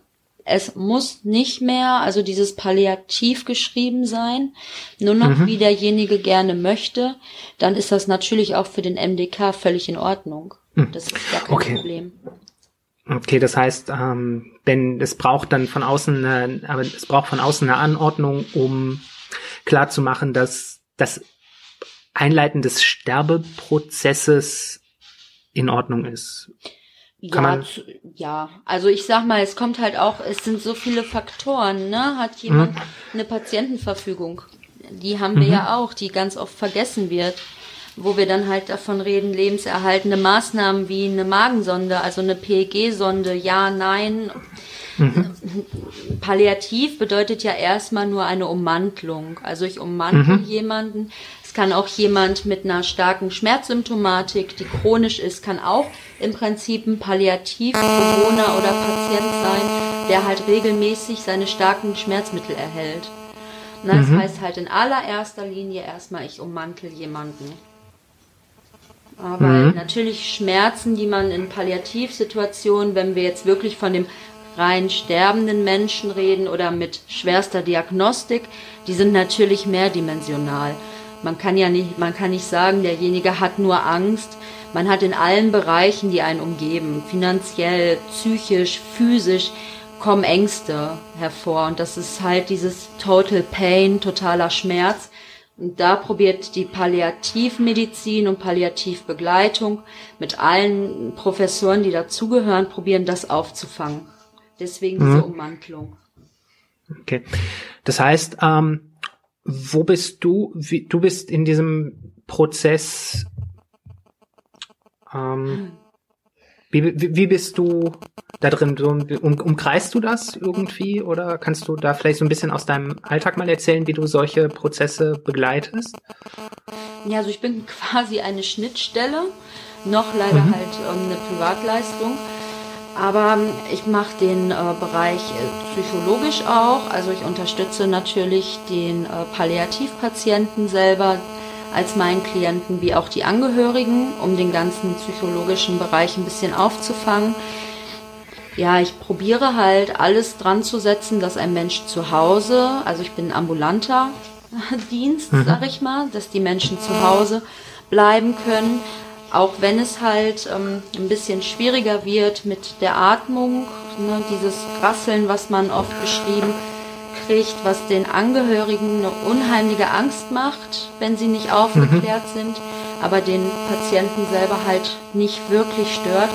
Speaker 2: es muss nicht mehr, also dieses Palliativ geschrieben sein, nur noch mhm. wie derjenige gerne möchte, dann ist das natürlich auch für den MDK völlig in Ordnung. Mhm. Das ist gar kein okay. Problem.
Speaker 4: Okay, das heißt, ähm, wenn es braucht dann von außen, eine, aber es braucht von außen eine Anordnung, um klarzumachen, dass das Einleiten des Sterbeprozesses in Ordnung ist.
Speaker 2: Kann ja, zu, ja, also ich sag mal, es kommt halt auch, es sind so viele Faktoren, ne? Hat jemand mhm. eine Patientenverfügung? Die haben wir mhm. ja auch, die ganz oft vergessen wird wo wir dann halt davon reden, lebenserhaltende Maßnahmen wie eine Magensonde, also eine PEG-Sonde, ja, nein. Mhm. Palliativ bedeutet ja erstmal nur eine Ummantlung. Also ich ummantle mhm. jemanden. Kann auch jemand mit einer starken Schmerzsymptomatik, die chronisch ist, kann auch im Prinzip ein Palliativ-Bewohner oder Patient sein, der halt regelmäßig seine starken Schmerzmittel erhält. das mhm. heißt halt in allererster Linie erstmal, ich ummantel jemanden. Aber mhm. natürlich Schmerzen, die man in Palliativsituationen, wenn wir jetzt wirklich von dem rein sterbenden Menschen reden oder mit schwerster Diagnostik, die sind natürlich mehrdimensional. Man kann ja nicht, man kann nicht sagen, derjenige hat nur Angst. Man hat in allen Bereichen, die einen umgeben, finanziell, psychisch, physisch, kommen Ängste hervor. Und das ist halt dieses Total Pain, totaler Schmerz, und da probiert die Palliativmedizin und Palliativbegleitung mit allen Professoren, die dazugehören, probieren das aufzufangen. Deswegen diese mhm. Ummantelung.
Speaker 4: Okay. Das heißt, ähm, wo bist du? Wie, du bist in diesem Prozess. Ähm, hm. wie, wie, wie bist du da drin? Um, umkreist du das irgendwie oder kannst du da vielleicht so ein bisschen aus deinem Alltag mal erzählen, wie du solche Prozesse begleitest?
Speaker 2: Ja, also ich bin quasi eine Schnittstelle, noch leider mhm. halt ähm, eine Privatleistung. Aber ähm, ich mache den äh, Bereich äh, psychologisch auch. Also ich unterstütze natürlich den äh, Palliativpatienten selber, als meinen Klienten wie auch die Angehörigen, um den ganzen psychologischen Bereich ein bisschen aufzufangen ja, ich probiere halt alles dran zu setzen, dass ein Mensch zu Hause, also ich bin ein ambulanter Dienst, mhm. sag ich mal, dass die Menschen zu Hause bleiben können, auch wenn es halt ähm, ein bisschen schwieriger wird mit der Atmung, ne, dieses Rasseln, was man oft beschrieben kriegt, was den Angehörigen eine unheimliche Angst macht, wenn sie nicht aufgeklärt mhm. sind, aber den Patienten selber halt nicht wirklich stört.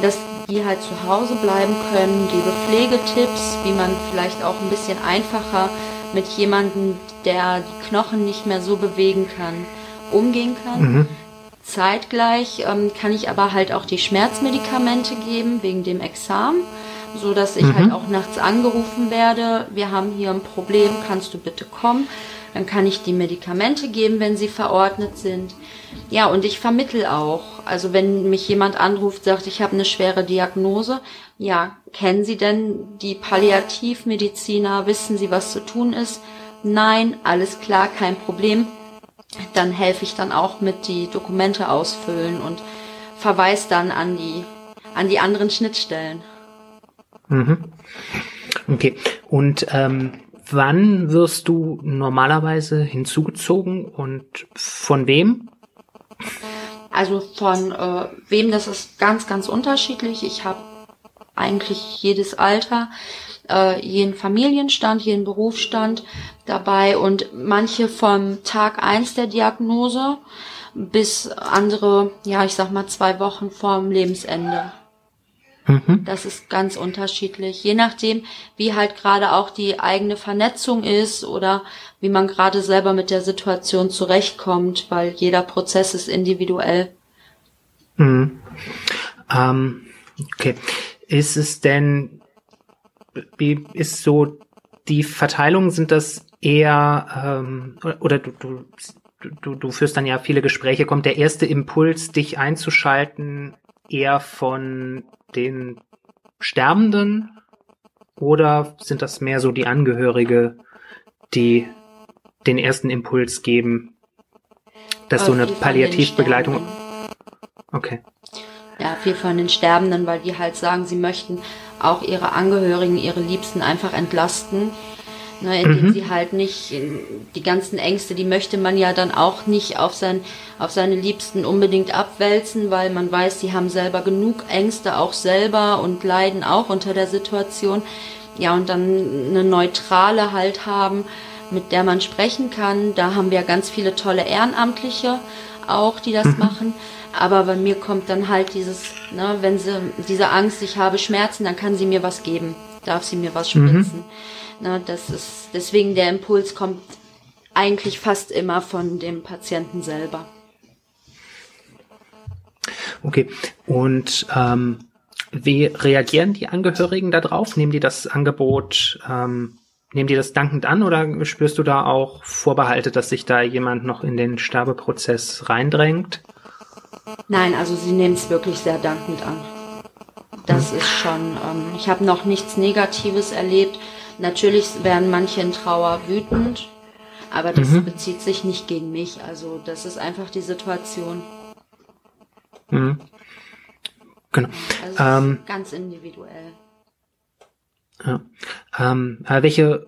Speaker 2: Das die halt zu Hause bleiben können, gebe Pflegetipps, wie man vielleicht auch ein bisschen einfacher mit jemandem, der die Knochen nicht mehr so bewegen kann, umgehen kann. Mhm. Zeitgleich ähm, kann ich aber halt auch die Schmerzmedikamente geben wegen dem Examen, so dass ich halt mhm. halt auch nachts angerufen werde. Wir haben hier ein Problem, kannst du bitte kommen? Dann kann ich die Medikamente geben, wenn sie verordnet sind. Ja, und ich vermittel auch. Also wenn mich jemand anruft, sagt, ich habe eine schwere Diagnose, ja, kennen Sie denn die Palliativmediziner? Wissen Sie, was zu tun ist? Nein, alles klar, kein Problem. Dann helfe ich dann auch mit die Dokumente ausfüllen und verweise dann an die an die anderen Schnittstellen.
Speaker 4: Mhm. Okay. Und ähm, wann wirst du normalerweise hinzugezogen und von wem?
Speaker 2: Also von äh, wem, das ist ganz, ganz unterschiedlich. Ich habe eigentlich jedes Alter, äh, jeden Familienstand, jeden Berufsstand dabei und manche vom Tag eins der Diagnose bis andere, ja, ich sag mal zwei Wochen vorm Lebensende. Mhm. Das ist ganz unterschiedlich, je nachdem, wie halt gerade auch die eigene Vernetzung ist oder wie man gerade selber mit der Situation zurechtkommt, weil jeder Prozess ist individuell.
Speaker 4: Mhm. Ähm, okay. Ist es denn, wie ist so die Verteilung, sind das eher, ähm, oder du, du, du, du führst dann ja viele Gespräche, kommt der erste Impuls, dich einzuschalten, eher von den Sterbenden oder sind das mehr so die Angehörige, die den ersten Impuls geben, dass so eine Palliativbegleitung. Okay.
Speaker 2: Ja, viel von den Sterbenden, weil die halt sagen, sie möchten auch ihre Angehörigen, ihre Liebsten einfach entlasten. Ne, indem mhm. sie halt nicht die ganzen Ängste, die möchte man ja dann auch nicht auf, sein, auf seine Liebsten unbedingt abwälzen, weil man weiß, sie haben selber genug Ängste auch selber und leiden auch unter der Situation. Ja, und dann eine neutrale halt haben, mit der man sprechen kann. Da haben wir ganz viele tolle Ehrenamtliche auch, die das mhm. machen. Aber bei mir kommt dann halt dieses, ne, wenn sie diese Angst, ich habe Schmerzen, dann kann sie mir was geben, darf sie mir was mhm. spritzen. Mhm. Ne, das ist deswegen der Impuls kommt eigentlich fast immer von dem Patienten selber.
Speaker 4: Okay. Und ähm, wie reagieren die Angehörigen darauf? Nehmen die das Angebot, ähm, nehmen die das dankend an oder spürst du da auch Vorbehalte, dass sich da jemand noch in den Sterbeprozess reindrängt?
Speaker 2: Nein, also sie nehmen es wirklich sehr dankend an. Das hm. ist schon, ähm, ich habe noch nichts Negatives erlebt. Natürlich werden manche in Trauer wütend, aber das mhm. bezieht sich nicht gegen mich. Also das ist einfach die Situation.
Speaker 4: Mhm. Genau.
Speaker 2: Also ähm, ganz individuell.
Speaker 4: Ja. Ähm, welche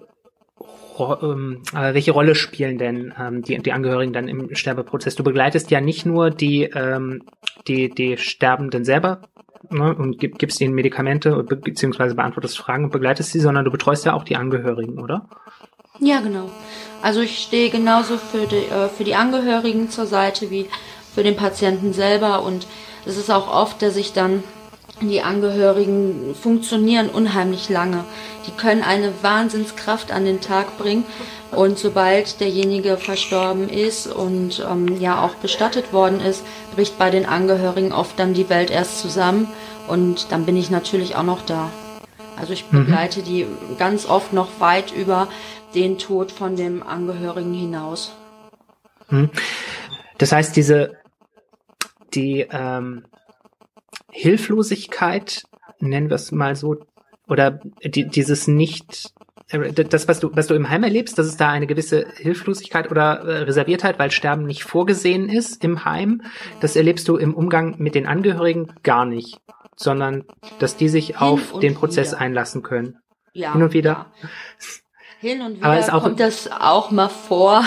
Speaker 4: ähm, welche Rolle spielen denn ähm, die, die Angehörigen dann im Sterbeprozess? Du begleitest ja nicht nur die, ähm, die, die Sterbenden selber ne, und gib, gibst ihnen Medikamente beziehungsweise beantwortest Fragen und begleitest sie, sondern du betreust ja auch die Angehörigen, oder?
Speaker 2: Ja, genau. Also ich stehe genauso für die, äh, für die Angehörigen zur Seite wie für den Patienten selber und es ist auch oft, dass ich dann die Angehörigen funktionieren unheimlich lange. Die können eine Wahnsinnskraft an den Tag bringen. Und sobald derjenige verstorben ist und ähm, ja auch bestattet worden ist, bricht bei den Angehörigen oft dann die Welt erst zusammen. Und dann bin ich natürlich auch noch da. Also ich mhm. begleite mhm. die ganz oft noch weit über den Tod von dem Angehörigen hinaus.
Speaker 4: Mhm. Das heißt, diese die ähm, Hilflosigkeit, nennen wir es mal so, oder die, dieses nicht, äh, das, was du, was du im Heim erlebst, dass es da eine gewisse Hilflosigkeit oder äh, Reserviertheit, weil Sterben nicht vorgesehen ist im Heim, das erlebst du im Umgang mit den Angehörigen gar nicht, sondern dass die sich Hin auf den Prozess wieder. einlassen können.
Speaker 2: Ja, Hin und wieder. Ja. Hin und wieder kommt das auch mal vor,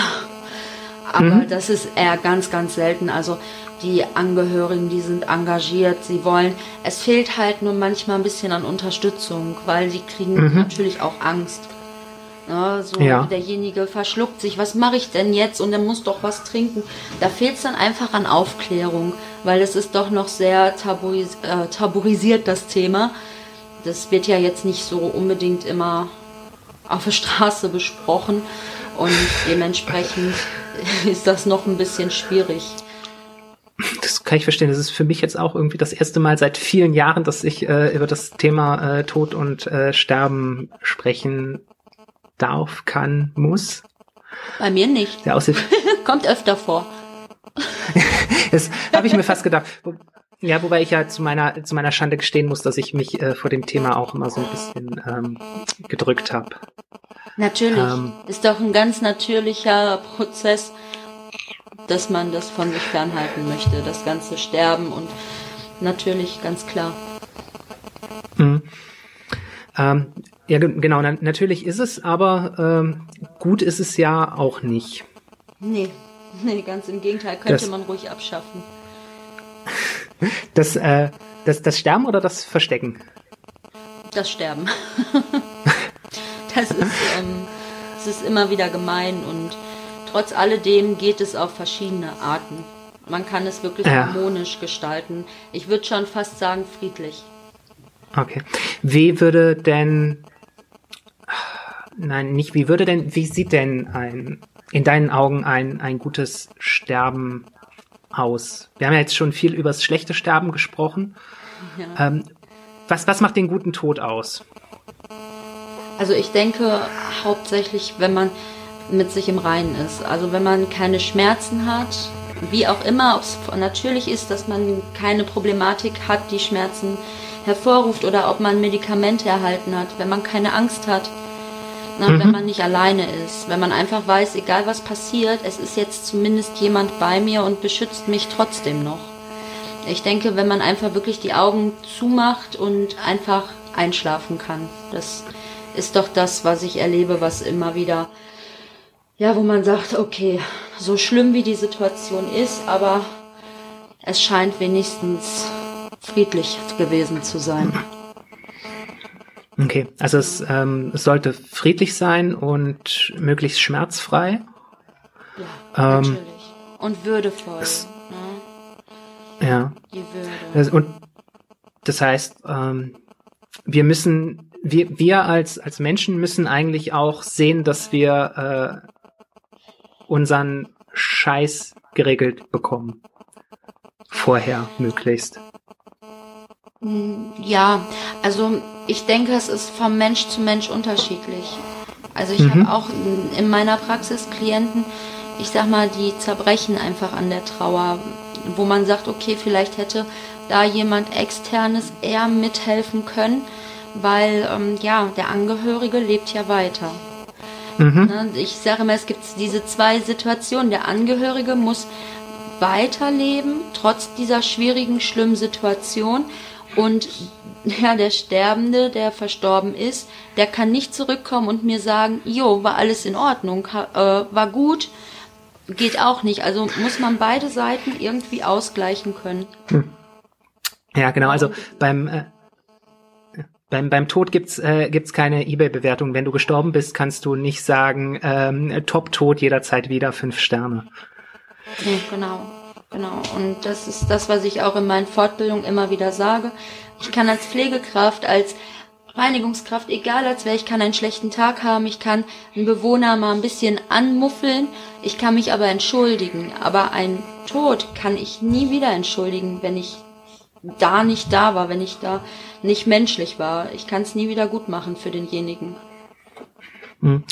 Speaker 2: aber mhm. das ist eher ganz, ganz selten. Also die Angehörigen, die sind engagiert, sie wollen. Es fehlt halt nur manchmal ein bisschen an Unterstützung, weil sie kriegen mhm. natürlich auch Angst. Ja, so ja. derjenige verschluckt sich, was mache ich denn jetzt? Und er muss doch was trinken. Da fehlt es dann einfach an Aufklärung, weil es ist doch noch sehr tabuis äh, tabuisiert, das Thema. Das wird ja jetzt nicht so unbedingt immer auf der Straße besprochen und dementsprechend ist das noch ein bisschen schwierig
Speaker 4: das kann ich verstehen. Das ist für mich jetzt auch irgendwie das erste Mal seit vielen Jahren, dass ich äh, über das Thema äh, Tod und äh, Sterben sprechen darf, kann, muss.
Speaker 2: Bei mir nicht.
Speaker 4: Der
Speaker 2: Kommt öfter vor.
Speaker 4: das habe ich mir fast gedacht. Ja, wobei ich ja zu meiner zu meiner Schande gestehen muss, dass ich mich äh, vor dem Thema auch immer so ein bisschen ähm, gedrückt habe.
Speaker 2: Natürlich, ähm, ist doch ein ganz natürlicher Prozess dass man das von sich fernhalten möchte, das ganze Sterben und natürlich ganz klar.
Speaker 4: Mhm. Ähm, ja, genau, na natürlich ist es, aber ähm, gut ist es ja auch nicht.
Speaker 2: Nee, nee, ganz im Gegenteil, könnte das, man ruhig abschaffen.
Speaker 4: Das, äh, das, das Sterben oder das Verstecken?
Speaker 2: Das Sterben. das ist, ähm, es ist immer wieder gemein und Trotz alledem geht es auf verschiedene Arten. Man kann es wirklich ja. harmonisch gestalten. Ich würde schon fast sagen friedlich.
Speaker 4: Okay. Wie würde denn Nein, nicht wie würde denn wie sieht denn ein in deinen Augen ein ein gutes Sterben aus? Wir haben ja jetzt schon viel über das schlechte Sterben gesprochen. Ja. Ähm, was was macht den guten Tod aus?
Speaker 2: Also ich denke hauptsächlich, wenn man mit sich im Reinen ist. Also wenn man keine Schmerzen hat, wie auch immer, ob es natürlich ist, dass man keine Problematik hat, die Schmerzen hervorruft oder ob man Medikamente erhalten hat, wenn man keine Angst hat, na, mhm. wenn man nicht alleine ist, wenn man einfach weiß, egal was passiert, es ist jetzt zumindest jemand bei mir und beschützt mich trotzdem noch. Ich denke, wenn man einfach wirklich die Augen zumacht und einfach einschlafen kann, das ist doch das, was ich erlebe, was immer wieder, ja, wo man sagt, okay, so schlimm wie die Situation ist, aber es scheint wenigstens friedlich gewesen zu sein.
Speaker 4: Okay, also es, ähm, es sollte friedlich sein und möglichst schmerzfrei.
Speaker 2: Ja, ähm, natürlich. Und würdevoll. Es,
Speaker 4: ne? Ja. Die Würde. Und das heißt, ähm, wir müssen, wir, wir als, als Menschen müssen eigentlich auch sehen, dass wir äh, unseren Scheiß geregelt bekommen. Vorher möglichst.
Speaker 2: Hm, ja, also ich denke, es ist vom Mensch zu Mensch unterschiedlich. Also ich mhm. habe auch in meiner Praxis Klienten, ich sag mal, die zerbrechen einfach an der Trauer, wo man sagt, okay, vielleicht hätte da jemand externes eher mithelfen können, weil ähm, ja, der Angehörige lebt ja weiter. Mhm. Ne, ich sage immer, es gibt diese zwei Situationen. Der Angehörige muss weiterleben, trotz dieser schwierigen, schlimmen Situation. Und ja, der Sterbende, der verstorben ist, der kann nicht zurückkommen und mir sagen, jo, war alles in Ordnung, äh, war gut, geht auch nicht. Also muss man beide Seiten irgendwie ausgleichen können. Hm.
Speaker 4: Ja, genau. Also beim äh, beim, beim Tod gibt's äh, gibt's keine eBay-Bewertung. Wenn du gestorben bist, kannst du nicht sagen, ähm, Top-Tod jederzeit wieder fünf Sterne.
Speaker 2: Nee, genau. Genau. Und das ist das, was ich auch in meinen Fortbildungen immer wieder sage. Ich kann als Pflegekraft, als Reinigungskraft, egal als wer, ich kann einen schlechten Tag haben, ich kann einen Bewohner mal ein bisschen anmuffeln, ich kann mich aber entschuldigen. Aber ein Tod kann ich nie wieder entschuldigen, wenn ich da nicht da war, wenn ich da nicht menschlich war. Ich kann es nie wieder gut machen für denjenigen.
Speaker 4: Hm.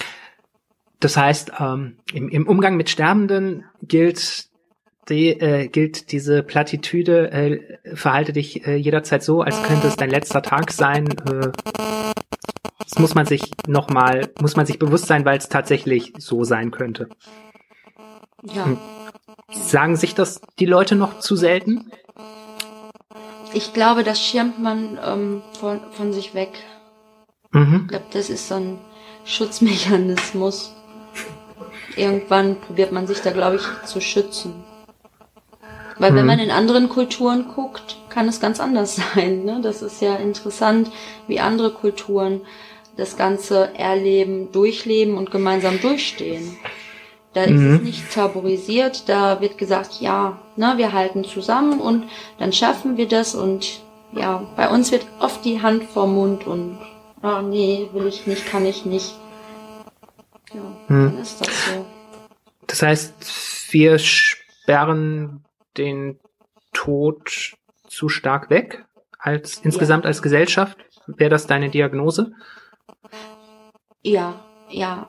Speaker 4: Das heißt, ähm, im, im Umgang mit Sterbenden gilt die, äh, gilt diese Plattitüde, äh, verhalte dich äh, jederzeit so, als könnte es dein letzter Tag sein. Das muss man sich nochmal, muss man sich bewusst sein, weil es tatsächlich so sein könnte. Ja. Hm. Sagen sich das die Leute noch zu selten?
Speaker 2: Ich glaube, das schirmt man ähm, von, von sich weg. Mhm. Ich glaube, das ist so ein Schutzmechanismus. Irgendwann probiert man sich da, glaube ich, zu schützen. Weil wenn mhm. man in anderen Kulturen guckt, kann es ganz anders sein. Ne? Das ist ja interessant, wie andere Kulturen das Ganze erleben, durchleben und gemeinsam durchstehen. Da mhm. ist es mhm. nicht tabuisiert, da wird gesagt, ja, ne, wir halten zusammen und dann schaffen wir das und ja, bei uns wird oft die Hand vorm Mund und oh, nee, will ich nicht, kann ich nicht. Ja, mhm. dann ist das so.
Speaker 4: Das heißt, wir sperren den Tod zu stark weg? Als insgesamt ja. als Gesellschaft? Wäre das deine Diagnose?
Speaker 2: Ja, ja.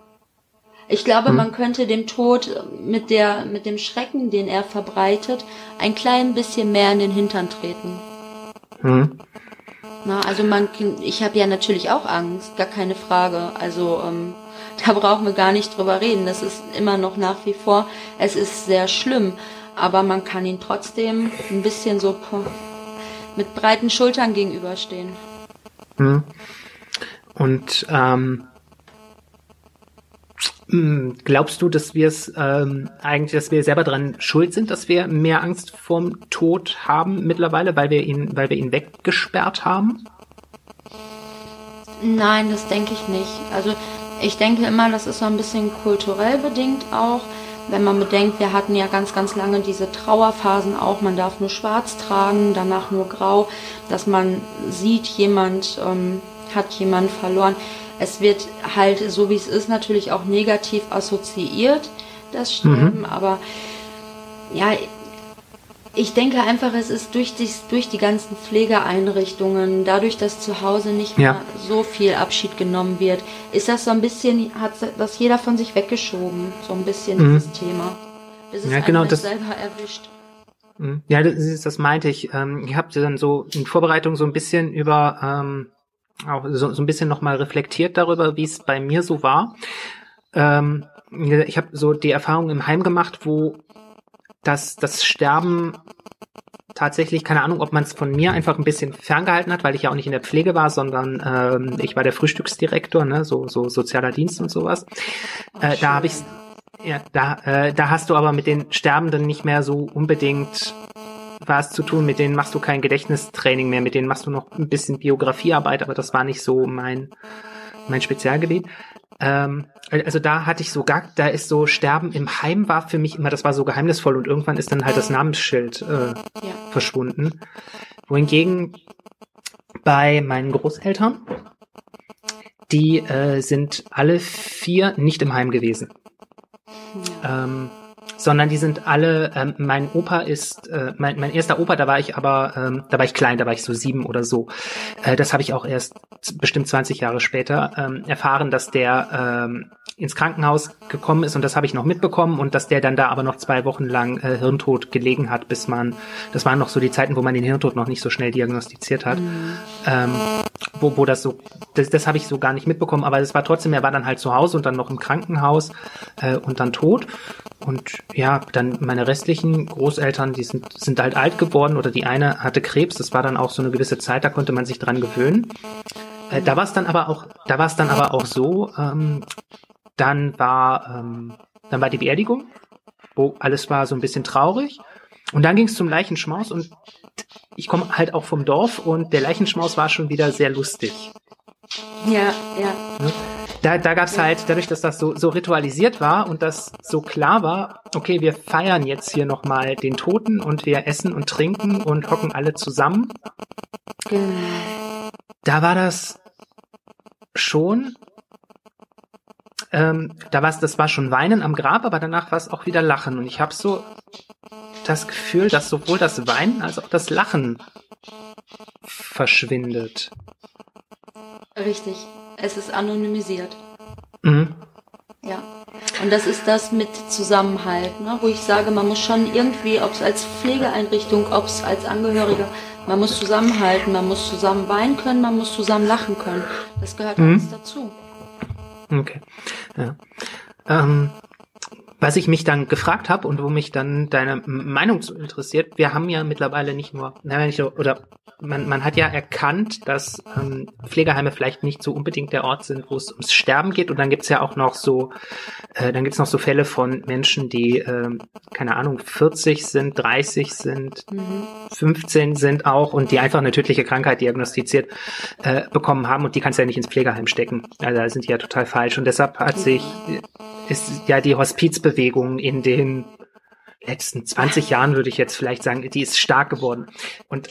Speaker 2: Ich glaube, hm. man könnte dem Tod mit der, mit dem Schrecken, den er verbreitet, ein klein bisschen mehr in den Hintern treten. Hm. Na, also man, ich habe ja natürlich auch Angst, gar keine Frage. Also ähm, da brauchen wir gar nicht drüber reden. Das ist immer noch nach wie vor, es ist sehr schlimm aber man kann ihn trotzdem ein bisschen so mit breiten Schultern gegenüberstehen.
Speaker 4: Hm. Und ähm, hm, glaubst du, dass wir es ähm, eigentlich, dass wir selber dran schuld sind, dass wir mehr Angst vorm Tod haben mittlerweile, weil wir ihn, weil wir ihn weggesperrt haben?
Speaker 2: Nein, das denke ich nicht. Also ich denke immer, das ist so ein bisschen kulturell bedingt auch wenn man bedenkt, wir hatten ja ganz, ganz lange diese Trauerphasen auch, man darf nur schwarz tragen, danach nur grau, dass man sieht, jemand ähm, hat jemand verloren. Es wird halt, so wie es ist, natürlich auch negativ assoziiert, das Sterben, mhm. aber ja, ich denke einfach, es ist durch die, durch die ganzen Pflegeeinrichtungen, dadurch, dass zu Hause nicht ja. mehr so viel Abschied genommen wird, ist das so ein bisschen, hat das jeder von sich weggeschoben, so ein bisschen mhm. dieses Thema.
Speaker 4: Bis es ja, genau, das selber erwischt. Mhm. Ja, das, das meinte ich. Ähm, ich habe dann so in Vorbereitung so ein bisschen über, ähm, auch so, so ein bisschen nochmal reflektiert darüber, wie es bei mir so war. Ähm, ich habe so die Erfahrung im Heim gemacht, wo dass das Sterben tatsächlich, keine Ahnung, ob man es von mir einfach ein bisschen ferngehalten hat, weil ich ja auch nicht in der Pflege war, sondern ähm, ich war der Frühstücksdirektor, ne, so, so sozialer Dienst und sowas. Äh, da habe ich ja, da, äh, da hast du aber mit den Sterbenden nicht mehr so unbedingt was zu tun. Mit denen machst du kein Gedächtnistraining mehr, mit denen machst du noch ein bisschen Biografiearbeit, aber das war nicht so mein, mein Spezialgebiet. Ähm, also da hatte ich so gar, da ist so Sterben im Heim war für mich immer, das war so geheimnisvoll und irgendwann ist dann halt das Namensschild äh, ja. verschwunden. Wohingegen bei meinen Großeltern, die äh, sind alle vier nicht im Heim gewesen. Ja. Ähm, sondern die sind alle, ähm, mein Opa ist, äh, mein, mein erster Opa, da war ich aber, ähm, da war ich klein, da war ich so sieben oder so. Äh, das habe ich auch erst bestimmt 20 Jahre später ähm, erfahren, dass der ähm, ins Krankenhaus gekommen ist und das habe ich noch mitbekommen und dass der dann da aber noch zwei Wochen lang äh, Hirntod gelegen hat, bis man, das waren noch so die Zeiten, wo man den Hirntod noch nicht so schnell diagnostiziert hat, mhm. ähm, wo, wo das so, das, das habe ich so gar nicht mitbekommen, aber es war trotzdem, er war dann halt zu Hause und dann noch im Krankenhaus äh, und dann tot und ja, dann meine restlichen Großeltern, die sind, sind halt alt geworden oder die eine hatte Krebs, das war dann auch so eine gewisse Zeit, da konnte man sich dran gewöhnen. Äh, da war es dann aber auch, da war es dann aber auch so, ähm, dann war, ähm, dann war die Beerdigung, wo alles war so ein bisschen traurig. Und dann ging es zum Leichenschmaus und ich komme halt auch vom Dorf und der Leichenschmaus war schon wieder sehr lustig.
Speaker 2: Ja, ja.
Speaker 4: Ne? Da, da gab es halt, dadurch, dass das so, so ritualisiert war und das so klar war, okay, wir feiern jetzt hier nochmal den Toten und wir essen und trinken und hocken alle zusammen. Genau. Da war das schon ähm, da war das war schon Weinen am Grab, aber danach war es auch wieder Lachen. Und ich habe so das Gefühl, dass sowohl das Weinen als auch das Lachen verschwindet.
Speaker 2: Richtig. Es ist anonymisiert. Mhm. Ja. Und das ist das mit Zusammenhalt, ne? wo ich sage, man muss schon irgendwie, ob es als Pflegeeinrichtung, ob es als Angehöriger, man muss zusammenhalten, man muss zusammen weinen können, man muss zusammen lachen können. Das gehört mhm. alles dazu.
Speaker 4: Okay. Ja. Ähm, was ich mich dann gefragt habe und wo mich dann deine Meinung zu interessiert, wir haben ja mittlerweile nicht nur, naja, nicht nur oder man, man hat ja erkannt, dass ähm, Pflegeheime vielleicht nicht so unbedingt der Ort sind, wo es ums Sterben geht. Und dann gibt's ja auch noch so, äh, dann gibt's noch so Fälle von Menschen, die, äh, keine Ahnung, 40 sind, 30 sind, mhm. 15 sind auch und die einfach eine tödliche Krankheit diagnostiziert äh, bekommen haben und die kannst du ja nicht ins Pflegeheim stecken. Also da sind die ja total falsch. Und deshalb hat sich, ist ja die Hospizbewegung in den letzten 20 Jahren, würde ich jetzt vielleicht sagen, die ist stark geworden. Und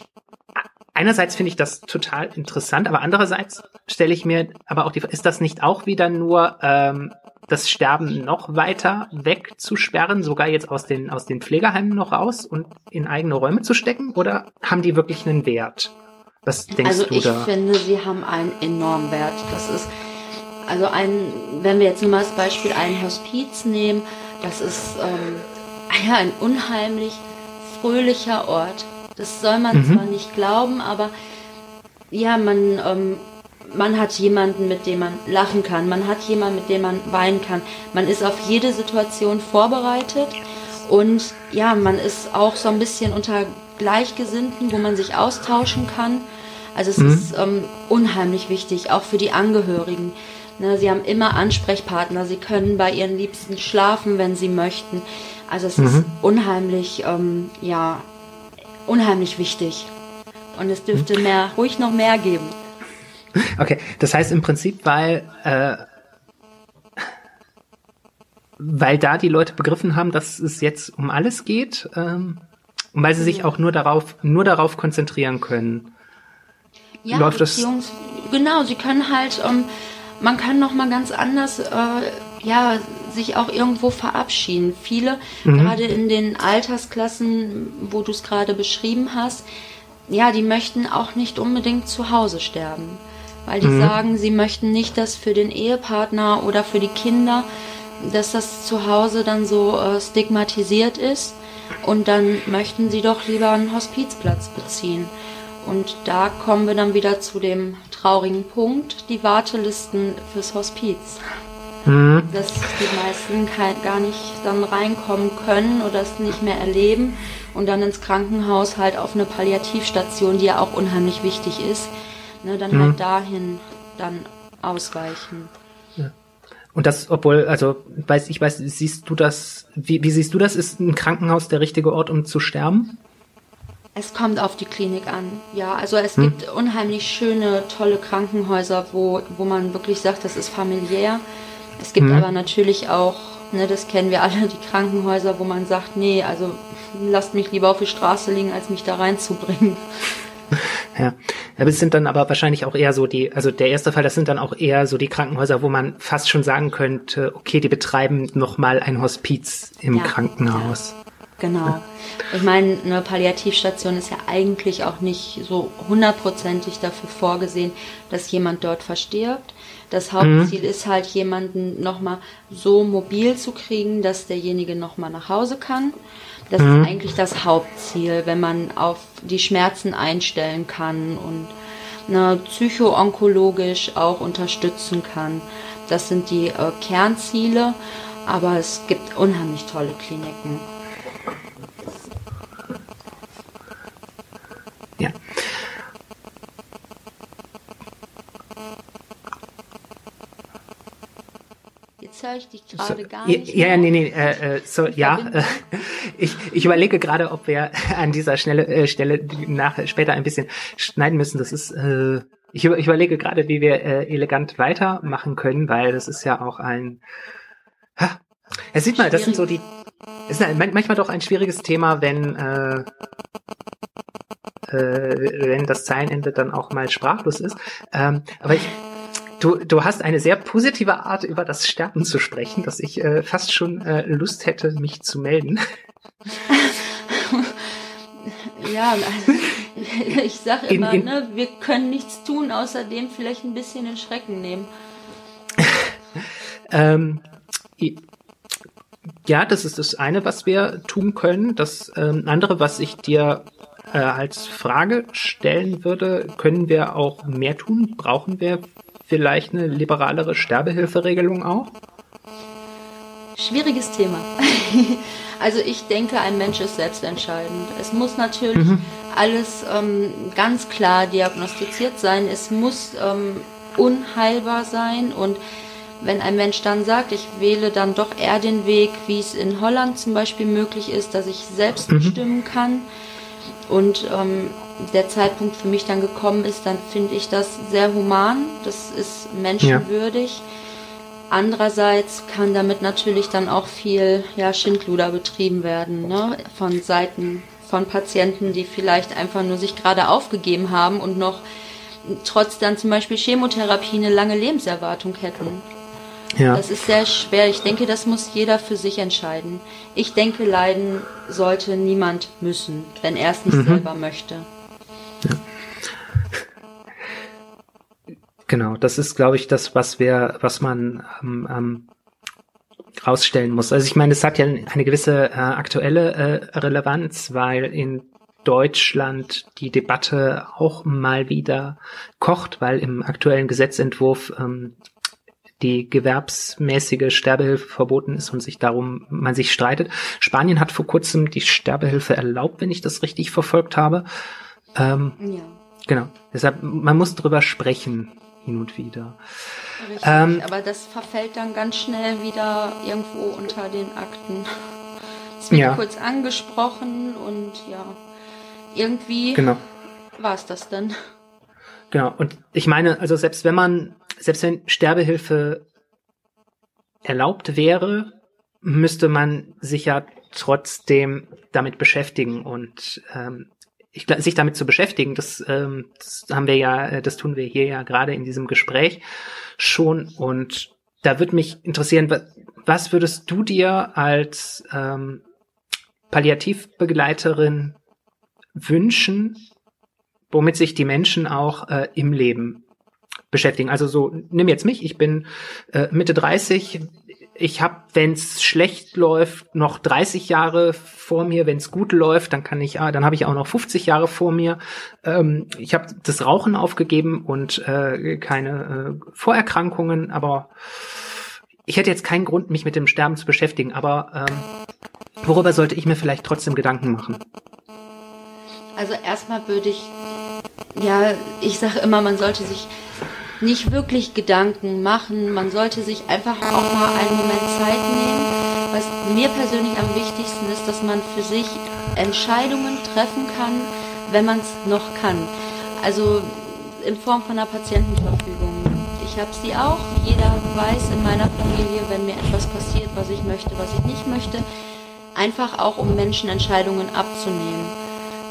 Speaker 4: einerseits finde ich das total interessant, aber andererseits stelle ich mir aber auch die ist das nicht auch wieder nur ähm, das Sterben noch weiter wegzusperren, sogar jetzt aus den, aus den Pflegeheimen noch raus und in eigene Räume zu stecken? Oder haben die wirklich einen Wert? Was denkst
Speaker 2: also
Speaker 4: du
Speaker 2: da? Also ich finde, sie haben einen enormen Wert. Das ist, also ein, wenn wir jetzt nur mal als Beispiel ein Hospiz nehmen, das ist ähm, ja ein unheimlich fröhlicher Ort. Das soll man mhm. zwar nicht glauben, aber ja, man, ähm, man hat jemanden, mit dem man lachen kann. Man hat jemanden, mit dem man weinen kann. Man ist auf jede Situation vorbereitet. Und ja, man ist auch so ein bisschen unter Gleichgesinnten, wo man sich austauschen kann. Also es mhm. ist ähm, unheimlich wichtig, auch für die Angehörigen. Ne, sie haben immer Ansprechpartner. Sie können bei ihren Liebsten schlafen, wenn sie möchten. Also es mhm. ist unheimlich, ähm, ja, unheimlich wichtig. Und es dürfte mehr, ruhig noch mehr geben.
Speaker 4: Okay, das heißt im Prinzip, weil, äh, weil da die Leute begriffen haben, dass es jetzt um alles geht, ähm, und weil sie sich auch nur darauf, nur darauf konzentrieren können.
Speaker 2: Ja, läuft das. Genau, sie können halt, ähm, man kann noch mal ganz anders, äh, ja, sich auch irgendwo verabschieden. Viele, mhm. gerade in den Altersklassen, wo du es gerade beschrieben hast, ja, die möchten auch nicht unbedingt zu Hause sterben. Weil die mhm. sagen, sie möchten nicht, dass für den Ehepartner oder für die Kinder, dass das zu Hause dann so äh, stigmatisiert ist. Und dann möchten sie doch lieber einen Hospizplatz beziehen. Und da kommen wir dann wieder zu dem traurigen Punkt, die Wartelisten fürs Hospiz. Mhm. dass die meisten gar nicht dann reinkommen können oder es nicht mehr erleben und dann ins Krankenhaus halt auf eine Palliativstation, die ja auch unheimlich wichtig ist, ne, dann halt mhm. halt dahin dann ausweichen.
Speaker 4: Und das, obwohl, also weiß ich weiß, siehst du das, wie, wie siehst du das? Ist ein Krankenhaus der richtige Ort, um zu sterben?
Speaker 2: Es kommt auf die Klinik an, ja. Also es hm. gibt unheimlich schöne, tolle Krankenhäuser, wo, wo man wirklich sagt, das ist familiär. Es gibt hm. aber natürlich auch, ne, das kennen wir alle, die Krankenhäuser, wo man sagt, nee, also lasst mich lieber auf die Straße liegen, als mich da reinzubringen.
Speaker 4: Ja. Aber es sind dann aber wahrscheinlich auch eher so die, also der erste Fall, das sind dann auch eher so die Krankenhäuser, wo man fast schon sagen könnte, okay, die betreiben nochmal ein Hospiz im ja, Krankenhaus.
Speaker 2: Ja. Genau. Ich meine, eine Palliativstation ist ja eigentlich auch nicht so hundertprozentig dafür vorgesehen, dass jemand dort verstirbt. Das Hauptziel mhm. ist halt, jemanden nochmal so mobil zu kriegen, dass derjenige nochmal nach Hause kann. Das mhm. ist eigentlich das Hauptziel, wenn man auf die Schmerzen einstellen kann und ne, psychoonkologisch auch unterstützen kann. Das sind die äh, Kernziele, aber es gibt unheimlich tolle Kliniken. Höre ich dich gerade so, gar nicht.
Speaker 4: Ja, ja, nee, nee, äh, äh so, ja. Äh, ich, ich überlege gerade, ob wir an dieser Schnelle, äh, Stelle nach, später ein bisschen schneiden müssen. Das ist, äh, ich, ich überlege gerade, wie wir äh, elegant weitermachen können, weil das ist ja auch ein, ha, ja, sieht mal, das sind so die, ist manchmal doch ein schwieriges Thema, wenn, äh, äh, wenn das Zeilenende dann auch mal sprachlos ist. Ähm, aber ich Du, du hast eine sehr positive Art, über das Sterben zu sprechen, dass ich äh, fast schon äh, Lust hätte, mich zu melden.
Speaker 2: ja, also, ich sag immer, in, in, ne, wir können nichts tun, außer dem vielleicht ein bisschen den Schrecken nehmen.
Speaker 4: ähm, ja, das ist das eine, was wir tun können. Das ähm, andere, was ich dir äh, als Frage stellen würde, können wir auch mehr tun? Brauchen wir vielleicht eine liberalere Sterbehilferegelung auch?
Speaker 2: Schwieriges Thema. also ich denke, ein Mensch ist selbstentscheidend. Es muss natürlich mhm. alles ähm, ganz klar diagnostiziert sein. Es muss ähm, unheilbar sein und wenn ein Mensch dann sagt, ich wähle dann doch eher den Weg, wie es in Holland zum Beispiel möglich ist, dass ich selbst mhm. bestimmen kann und ähm, der Zeitpunkt für mich dann gekommen ist, dann finde ich das sehr human, das ist menschenwürdig. Ja. Andererseits kann damit natürlich dann auch viel ja, Schindluder betrieben werden, ne? von Seiten von Patienten, die vielleicht einfach nur sich gerade aufgegeben haben und noch trotz dann zum Beispiel Chemotherapie eine lange Lebenserwartung hätten. Ja. Das ist sehr schwer. Ich denke, das muss jeder für sich entscheiden. Ich denke, leiden sollte niemand müssen, wenn er es nicht mhm. selber möchte. Ja.
Speaker 4: Genau, das ist, glaube ich, das, was wir, was man ähm, ähm, rausstellen muss. Also ich meine, es hat ja eine gewisse äh, aktuelle äh, Relevanz, weil in Deutschland die Debatte auch mal wieder kocht, weil im aktuellen Gesetzentwurf ähm, die gewerbsmäßige Sterbehilfe verboten ist und sich darum man sich streitet. Spanien hat vor kurzem die Sterbehilfe erlaubt, wenn ich das richtig verfolgt habe. Ähm, ja. Genau. Deshalb, man muss drüber sprechen, hin und wieder.
Speaker 2: Richtig, ähm, aber das verfällt dann ganz schnell wieder irgendwo unter den Akten. Es wird ja. kurz angesprochen und ja, irgendwie genau. war es das dann.
Speaker 4: Genau, und ich meine, also selbst wenn man, selbst wenn Sterbehilfe erlaubt wäre, müsste man sich ja trotzdem damit beschäftigen und ähm, ich, sich damit zu beschäftigen, das, ähm, das haben wir ja, äh, das tun wir hier ja gerade in diesem Gespräch schon. Und da würde mich interessieren, was würdest du dir als ähm, Palliativbegleiterin wünschen, womit sich die Menschen auch äh, im Leben beschäftigen. Also so, nimm jetzt mich, ich bin äh, Mitte 30, ich habe, wenn es schlecht läuft, noch 30 Jahre vor mir. Wenn es gut läuft, dann kann ich, ah, dann habe ich auch noch 50 Jahre vor mir. Ähm, ich habe das Rauchen aufgegeben und äh, keine äh, Vorerkrankungen, aber ich hätte jetzt keinen Grund, mich mit dem Sterben zu beschäftigen, aber ähm, worüber sollte ich mir vielleicht trotzdem Gedanken machen?
Speaker 2: Also erstmal würde ich, ja, ich sage immer, man sollte sich nicht wirklich Gedanken machen. Man sollte sich einfach auch mal einen Moment Zeit nehmen. Was mir persönlich am wichtigsten ist, dass man für sich Entscheidungen treffen kann, wenn man es noch kann. Also in Form von einer Patientenverfügung. Ich habe sie auch. Jeder weiß in meiner Familie, wenn mir etwas passiert, was ich möchte, was ich nicht möchte. Einfach auch, um Menschen Entscheidungen abzunehmen.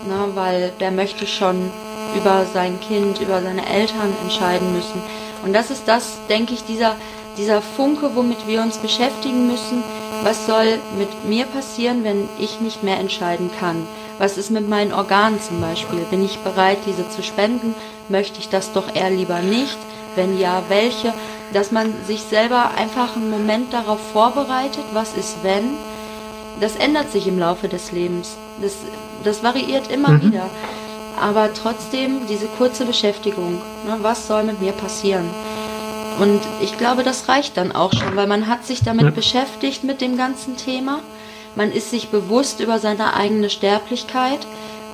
Speaker 2: Na, weil der möchte schon über sein Kind, über seine Eltern entscheiden müssen. Und das ist das, denke ich, dieser, dieser Funke, womit wir uns beschäftigen müssen. Was soll mit mir passieren, wenn ich nicht mehr entscheiden kann? Was ist mit meinen Organen zum Beispiel? Bin ich bereit, diese zu spenden? Möchte ich das doch eher lieber nicht? Wenn ja, welche? Dass man sich selber einfach einen Moment darauf vorbereitet, was ist wenn? Das ändert sich im Laufe des Lebens. Das, das variiert immer mhm. wieder aber trotzdem diese kurze Beschäftigung. Ne, was soll mit mir passieren? Und ich glaube, das reicht dann auch schon, weil man hat sich damit ja. beschäftigt mit dem ganzen Thema. Man ist sich bewusst über seine eigene Sterblichkeit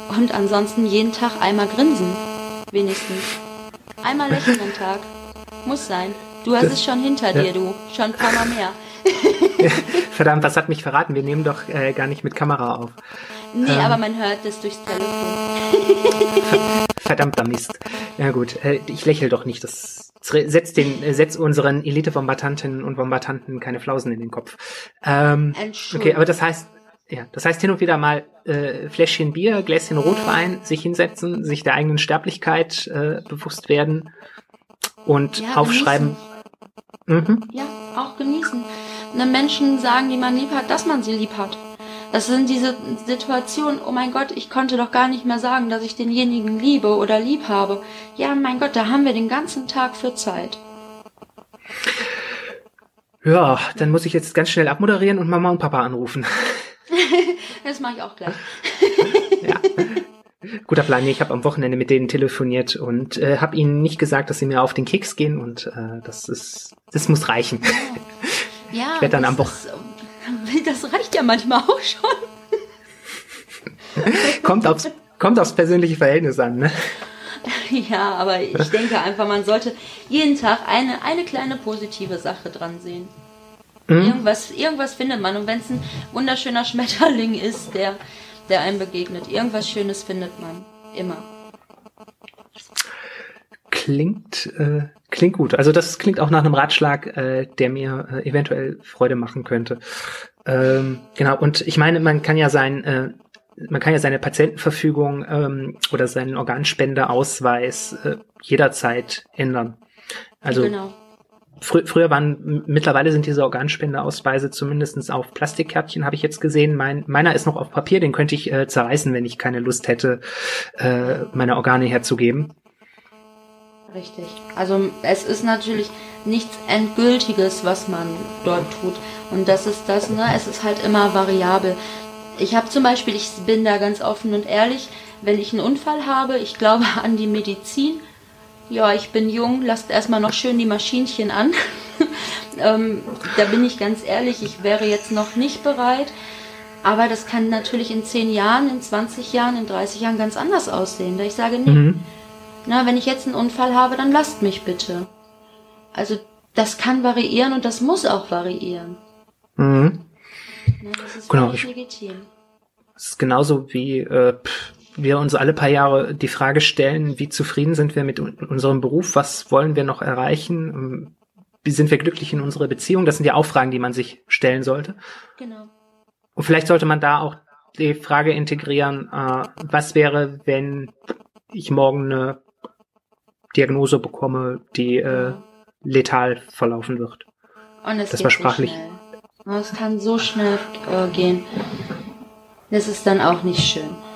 Speaker 2: und ansonsten jeden Tag einmal grinsen. Wenigstens. Einmal lächeln am Tag. Muss sein. Du hast es schon hinter dir, du. Schon ein paar Mal mehr.
Speaker 4: Verdammt, was hat mich verraten? Wir nehmen doch äh, gar nicht mit Kamera auf.
Speaker 2: Nee, ähm, aber man hört es durchs Telefon.
Speaker 4: Verdammter Mist. Ja gut, äh, ich lächle doch nicht. Das setzt, den, äh, setzt unseren Elite-Bombardantinnen und Bombardanten keine Flausen in den Kopf. Ähm, okay, aber das heißt, ja, das heißt hin und wieder mal äh, Fläschchen Bier, Gläschen Rotwein, sich hinsetzen, sich der eigenen Sterblichkeit äh, bewusst werden und ja, aufschreiben.
Speaker 2: Mhm. Ja, auch genießen. Einem Menschen sagen, die man lieb hat, dass man sie lieb hat. Das sind diese Situationen, oh mein Gott, ich konnte doch gar nicht mehr sagen, dass ich denjenigen liebe oder lieb habe. Ja, mein Gott, da haben wir den ganzen Tag für Zeit.
Speaker 4: Ja, dann muss ich jetzt ganz schnell abmoderieren und Mama und Papa anrufen.
Speaker 2: das mache ich auch gleich.
Speaker 4: ja. Guter Plan. Ich habe am Wochenende mit denen telefoniert und äh, habe ihnen nicht gesagt, dass sie mir auf den Keks gehen und äh, das ist, das muss reichen.
Speaker 2: Ja, ich werde dann am Wochenende das reicht ja manchmal auch schon.
Speaker 4: kommt, aufs, kommt aufs persönliche Verhältnis an, ne?
Speaker 2: Ja, aber ich denke einfach, man sollte jeden Tag eine, eine kleine positive Sache dran sehen. Mhm. Irgendwas, irgendwas findet man. Und wenn es ein wunderschöner Schmetterling ist, der, der einem begegnet, irgendwas Schönes findet man. Immer.
Speaker 4: Klingt, äh, klingt gut. Also das klingt auch nach einem Ratschlag, äh, der mir äh, eventuell Freude machen könnte. Ähm, genau, und ich meine, man kann ja sein, äh, man kann ja seine Patientenverfügung ähm, oder seinen Organspendeausweis äh, jederzeit ändern. Also genau. Fr früher waren, mittlerweile sind diese Organspendeausweise zumindestens auf Plastikkärtchen, habe ich jetzt gesehen. Mein, meiner ist noch auf Papier, den könnte ich äh, zerreißen, wenn ich keine Lust hätte, äh, meine Organe herzugeben.
Speaker 2: Richtig. Also es ist natürlich nichts Endgültiges, was man dort tut. Und das ist das, ne? Es ist halt immer variabel. Ich habe zum Beispiel, ich bin da ganz offen und ehrlich, wenn ich einen Unfall habe, ich glaube an die Medizin. Ja, ich bin jung, lasst erstmal noch schön die Maschinchen an. ähm, da bin ich ganz ehrlich, ich wäre jetzt noch nicht bereit. Aber das kann natürlich in 10 Jahren, in 20 Jahren, in 30 Jahren ganz anders aussehen. Da ich sage, nee, mhm. na, wenn ich jetzt einen Unfall habe, dann lasst mich bitte. Also das kann variieren und das muss auch variieren.
Speaker 4: Mhm. Ja, das ist genau, legitim. Es ist genauso wie äh, wir uns alle paar Jahre die Frage stellen, wie zufrieden sind wir mit unserem Beruf, was wollen wir noch erreichen, ähm, wie sind wir glücklich in unserer Beziehung. Das sind ja auch Fragen, die man sich stellen sollte. Genau. Und vielleicht sollte man da auch die Frage integrieren, äh, was wäre, wenn ich morgen eine Diagnose bekomme, die äh, letal verlaufen wird.
Speaker 2: Und es das war sprachlich. So es kann so schnell äh, gehen. Das ist dann auch nicht schön.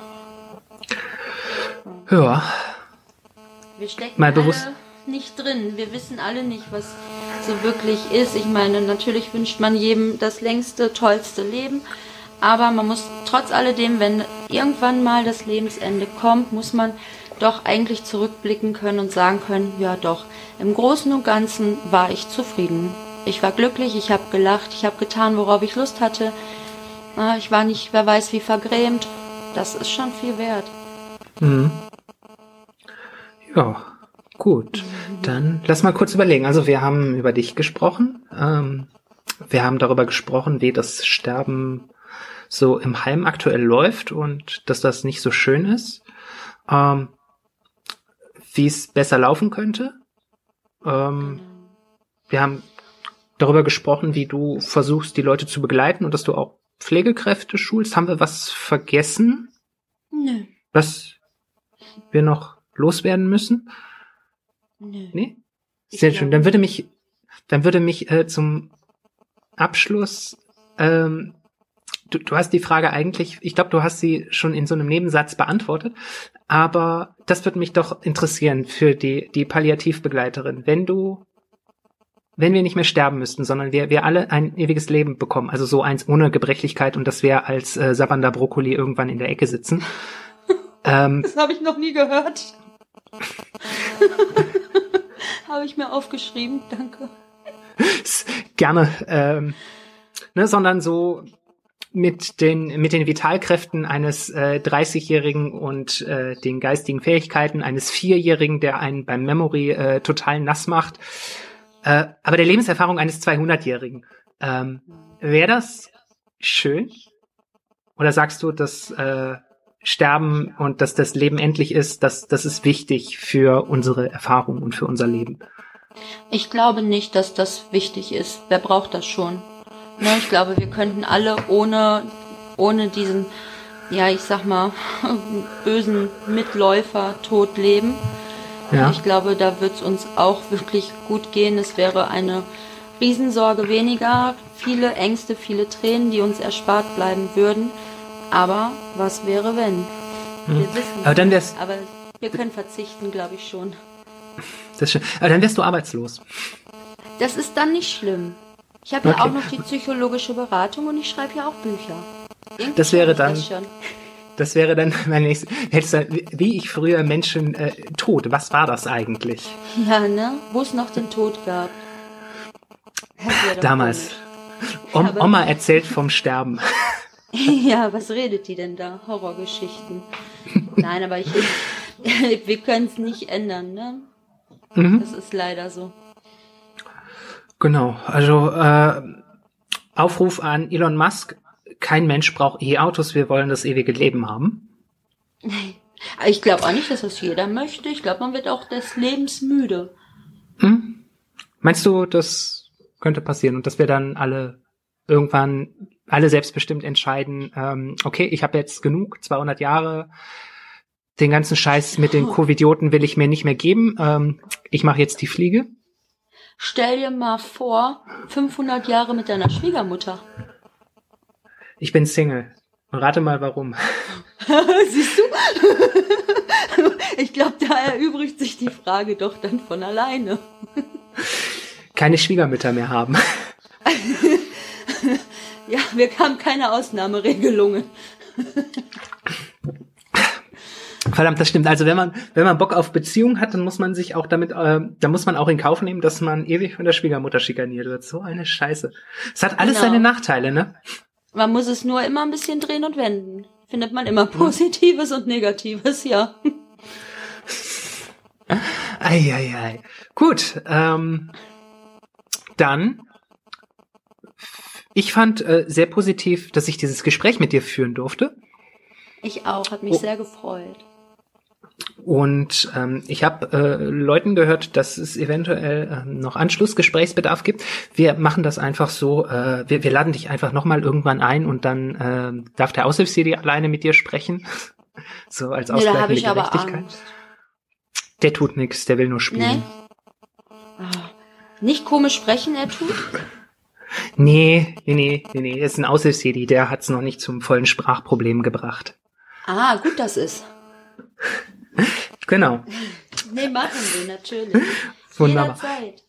Speaker 4: Ja.
Speaker 2: Wir stecken Mal bewusst. alle nicht drin. Wir wissen alle nicht, was so wirklich ist. Ich meine, natürlich wünscht man jedem das längste, tollste Leben. Aber man muss trotz alledem, wenn irgendwann mal das Lebensende kommt, muss man doch eigentlich zurückblicken können und sagen können, ja doch, im Großen und Ganzen war ich zufrieden. ich war glücklich, ich habe gelacht, ich habe getan, worauf ich Lust hatte. Ich war nicht, wer weiß, wie vergrämt. Das ist schon viel wert.
Speaker 4: Mhm. Ja, gut. Dann lass mal kurz überlegen. Also wir haben über dich gesprochen. Ähm, wir haben darüber gesprochen, wie das Sterben so im Heim aktuell läuft und dass das nicht so schön ist. Ähm, wie es besser laufen könnte. Ähm, wir haben darüber gesprochen, wie du versuchst, die Leute zu begleiten und dass du auch Pflegekräfte schulst. Haben wir was vergessen?
Speaker 2: Nö.
Speaker 4: Was wir noch loswerden müssen?
Speaker 2: Nö.
Speaker 4: Nee? Sehr
Speaker 2: Ich
Speaker 4: schön. Dann würde mich, dann würde mich äh, zum Abschluss, ähm, du, du hast die Frage eigentlich, ich glaube, du hast sie schon in so einem Nebensatz beantwortet, aber das würde mich doch interessieren für die, die Palliativbegleiterin. Wenn du, wenn wir nicht mehr sterben müssten, sondern wir, wir alle ein ewiges Leben bekommen, also so eins ohne Gebrechlichkeit und dass wir als äh, Sabanda Brokkoli irgendwann in der Ecke sitzen, ähm,
Speaker 2: Das habe ich noch nie gehört. habe ich mir aufgeschrieben, danke.
Speaker 4: gerne, ähm, ne, sondern so mit den mit den Vitalkräften eines äh, 30-jährigen und äh, den geistigen Fähigkeiten eines Vierjährigen, der einen beim Memory äh, total nass macht, äh, aber der Lebenserfahrung eines 200-jährigen. Ähm, Wäre das schön? Oder sagst du, dass äh, Sterben und dass das Leben endlich ist, dass das ist wichtig für unsere Erfahrung und für unser Leben?
Speaker 2: Ich glaube nicht, dass das wichtig ist. Wer braucht das schon? Ne, ich glaube, wir könnten alle ohne, ohne diesen, ja, ich sag mal, bösen Mitläufer tot leben.
Speaker 4: Ja.
Speaker 2: Ich glaube, da wird es uns auch wirklich gut gehen. Es wäre eine Riesensorge weniger, viele Ängste, viele Tränen, die uns erspart bleiben würden. Aber was wäre, wenn? Wir wissen
Speaker 4: Hm. Aber dann wär's-
Speaker 2: Aber wir können verzichten, glaube ich schon.
Speaker 4: Das ist schön. Aber dann wärst du arbeitslos.
Speaker 2: Das ist dann nicht schlimm. Ich habe ja
Speaker 4: Okay.
Speaker 2: auch noch die psychologische Beratung und ich schreibe ja auch Bücher. Irgendwie
Speaker 4: Das wäre dann-
Speaker 2: Das.
Speaker 4: Das wäre dann mein nächstes. Wie- ich früher Menschen äh, tot. Was war das eigentlich?
Speaker 2: Ja, ne? Wo es noch den Tod gab.
Speaker 4: Damals. Om, Oma erzählt vom Sterben.
Speaker 2: Ja, was redet die denn da? Horrorgeschichten. Nein, aber ich, wir können es nicht ändern, ne?
Speaker 4: Mhm.
Speaker 2: Das ist leider so.
Speaker 4: Genau. Also äh, Aufruf an Elon Musk. Kein Mensch braucht E-Autos. Wir wollen das ewige Leben haben.
Speaker 2: Ich glaube auch nicht, dass das jeder möchte. Ich glaube, man wird auch des Lebens müde.
Speaker 4: Hm? Meinst du, das könnte passieren und dass wir dann alle irgendwann alle selbstbestimmt entscheiden, ähm, okay, ich habe jetzt genug, 200 Jahre, den ganzen Scheiß mit den Covidioten will ich mir nicht mehr geben, ähm, ich mache jetzt die Fliege.
Speaker 2: Stell dir mal vor, 500 Jahre mit deiner Schwiegermutter.
Speaker 4: Ich bin Single. Und rate mal warum.
Speaker 2: Siehst du? Ich glaube, da erübrigt sich die Frage doch dann von alleine.
Speaker 4: Keine Schwiegermütter mehr haben.
Speaker 2: Ja, wir haben keine Ausnahmeregelungen.
Speaker 4: Verdammt, das stimmt. Also wenn man, wenn man Bock auf Beziehung hat, dann muss man sich auch damit, äh, dann muss man auch in Kauf nehmen, dass man ewig von der Schwiegermutter schikaniert wird. So eine Scheiße. Es hat alles
Speaker 2: Genau.
Speaker 4: seine Nachteile, ne?
Speaker 2: Man muss es nur immer ein bisschen drehen und wenden. Findet man immer Positives und Negatives, ja.
Speaker 4: Eieiei. Gut, ähm, dann, ich fand äh, sehr positiv, dass ich dieses Gespräch mit dir führen durfte.
Speaker 2: Ich auch, hat mich
Speaker 4: Oh.
Speaker 2: sehr gefreut.
Speaker 4: Und ähm, ich habe äh, Leuten gehört, dass es eventuell ähm, noch Anschlussgesprächsbedarf gibt. Wir machen das einfach so, äh, wir, wir laden dich einfach nochmal irgendwann ein und dann ähm, darf der Aushilfsjedi alleine mit dir sprechen. so als
Speaker 2: Nee, da
Speaker 4: Ausgleich
Speaker 2: habe
Speaker 4: mit
Speaker 2: ich
Speaker 4: der
Speaker 2: aber
Speaker 4: Gerechtigkeit. Der tut nix, der will nur spielen.
Speaker 2: Nee. Ah, Nicht komisch sprechen, er tut.
Speaker 4: Nee, nee, nee, nee, nee. Das ist ein Aushilfsjedi, der hat's noch nicht zum vollen Sprachproblem gebracht.
Speaker 2: Ah, gut, das ist.
Speaker 4: Genau.
Speaker 2: Nee, machen wir natürlich.
Speaker 4: Wunderbar.
Speaker 2: Jederzeit.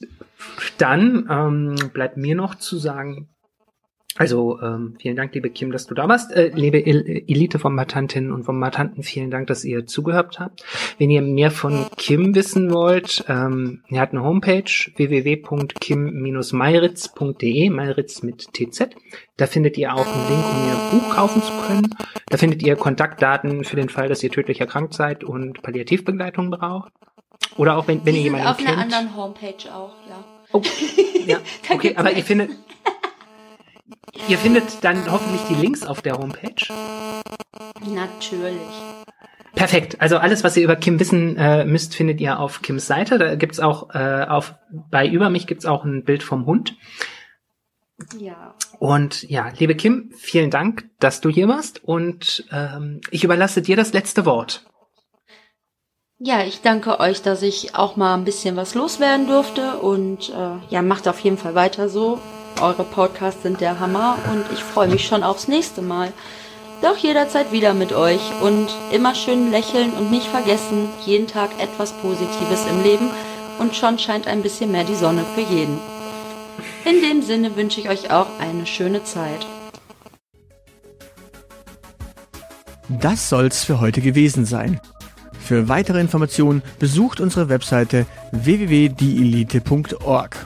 Speaker 4: Dann ähm, bleibt mir noch zu sagen, Also ähm, vielen Dank, liebe Kim, dass du da warst. Äh, liebe El Elite-Kombatantinnen und Kombatanten, vielen Dank, dass ihr zugehört habt. Wenn ihr mehr von Kim wissen wollt, ähm, er hat eine Homepage www.kim-meiritz.de, Meiritz mit TZ. Da findet ihr auch einen Link, um ihr Buch kaufen zu können. Da findet ihr Kontaktdaten für den Fall, dass ihr tödlich erkrankt seid und Palliativbegleitung braucht. Oder auch wenn, wenn
Speaker 2: Die
Speaker 4: ihr jemanden
Speaker 2: auf
Speaker 4: kennt.
Speaker 2: einer anderen Homepage auch, ja.
Speaker 4: Oh, ja, okay, aber ihr findet, ihr findet dann hoffentlich die Links auf der Homepage.
Speaker 2: Natürlich.
Speaker 4: Perfekt. Also alles, was ihr über Kim wissen äh, müsst, findet ihr auf Kims Seite. Da gibt's auch äh, auf bei über mich gibt's auch ein Bild vom Hund.
Speaker 2: Ja.
Speaker 4: Und ja, liebe Kim, vielen Dank, dass du hier warst. Und ähm, ich überlasse dir das letzte Wort.
Speaker 2: Ja, ich danke euch, dass ich auch mal ein bisschen was loswerden durfte und äh, ja, macht auf jeden Fall weiter so. Eure Podcasts sind der Hammer und ich freue mich schon aufs nächste Mal. Doch jederzeit wieder mit euch und immer schön lächeln und nicht vergessen, jeden Tag etwas Positives im Leben und schon scheint ein bisschen mehr die Sonne für jeden. In dem Sinne wünsche ich euch auch eine schöne Zeit.
Speaker 3: Das soll's für heute gewesen sein. Für weitere Informationen besucht unsere Webseite www.dielite.org.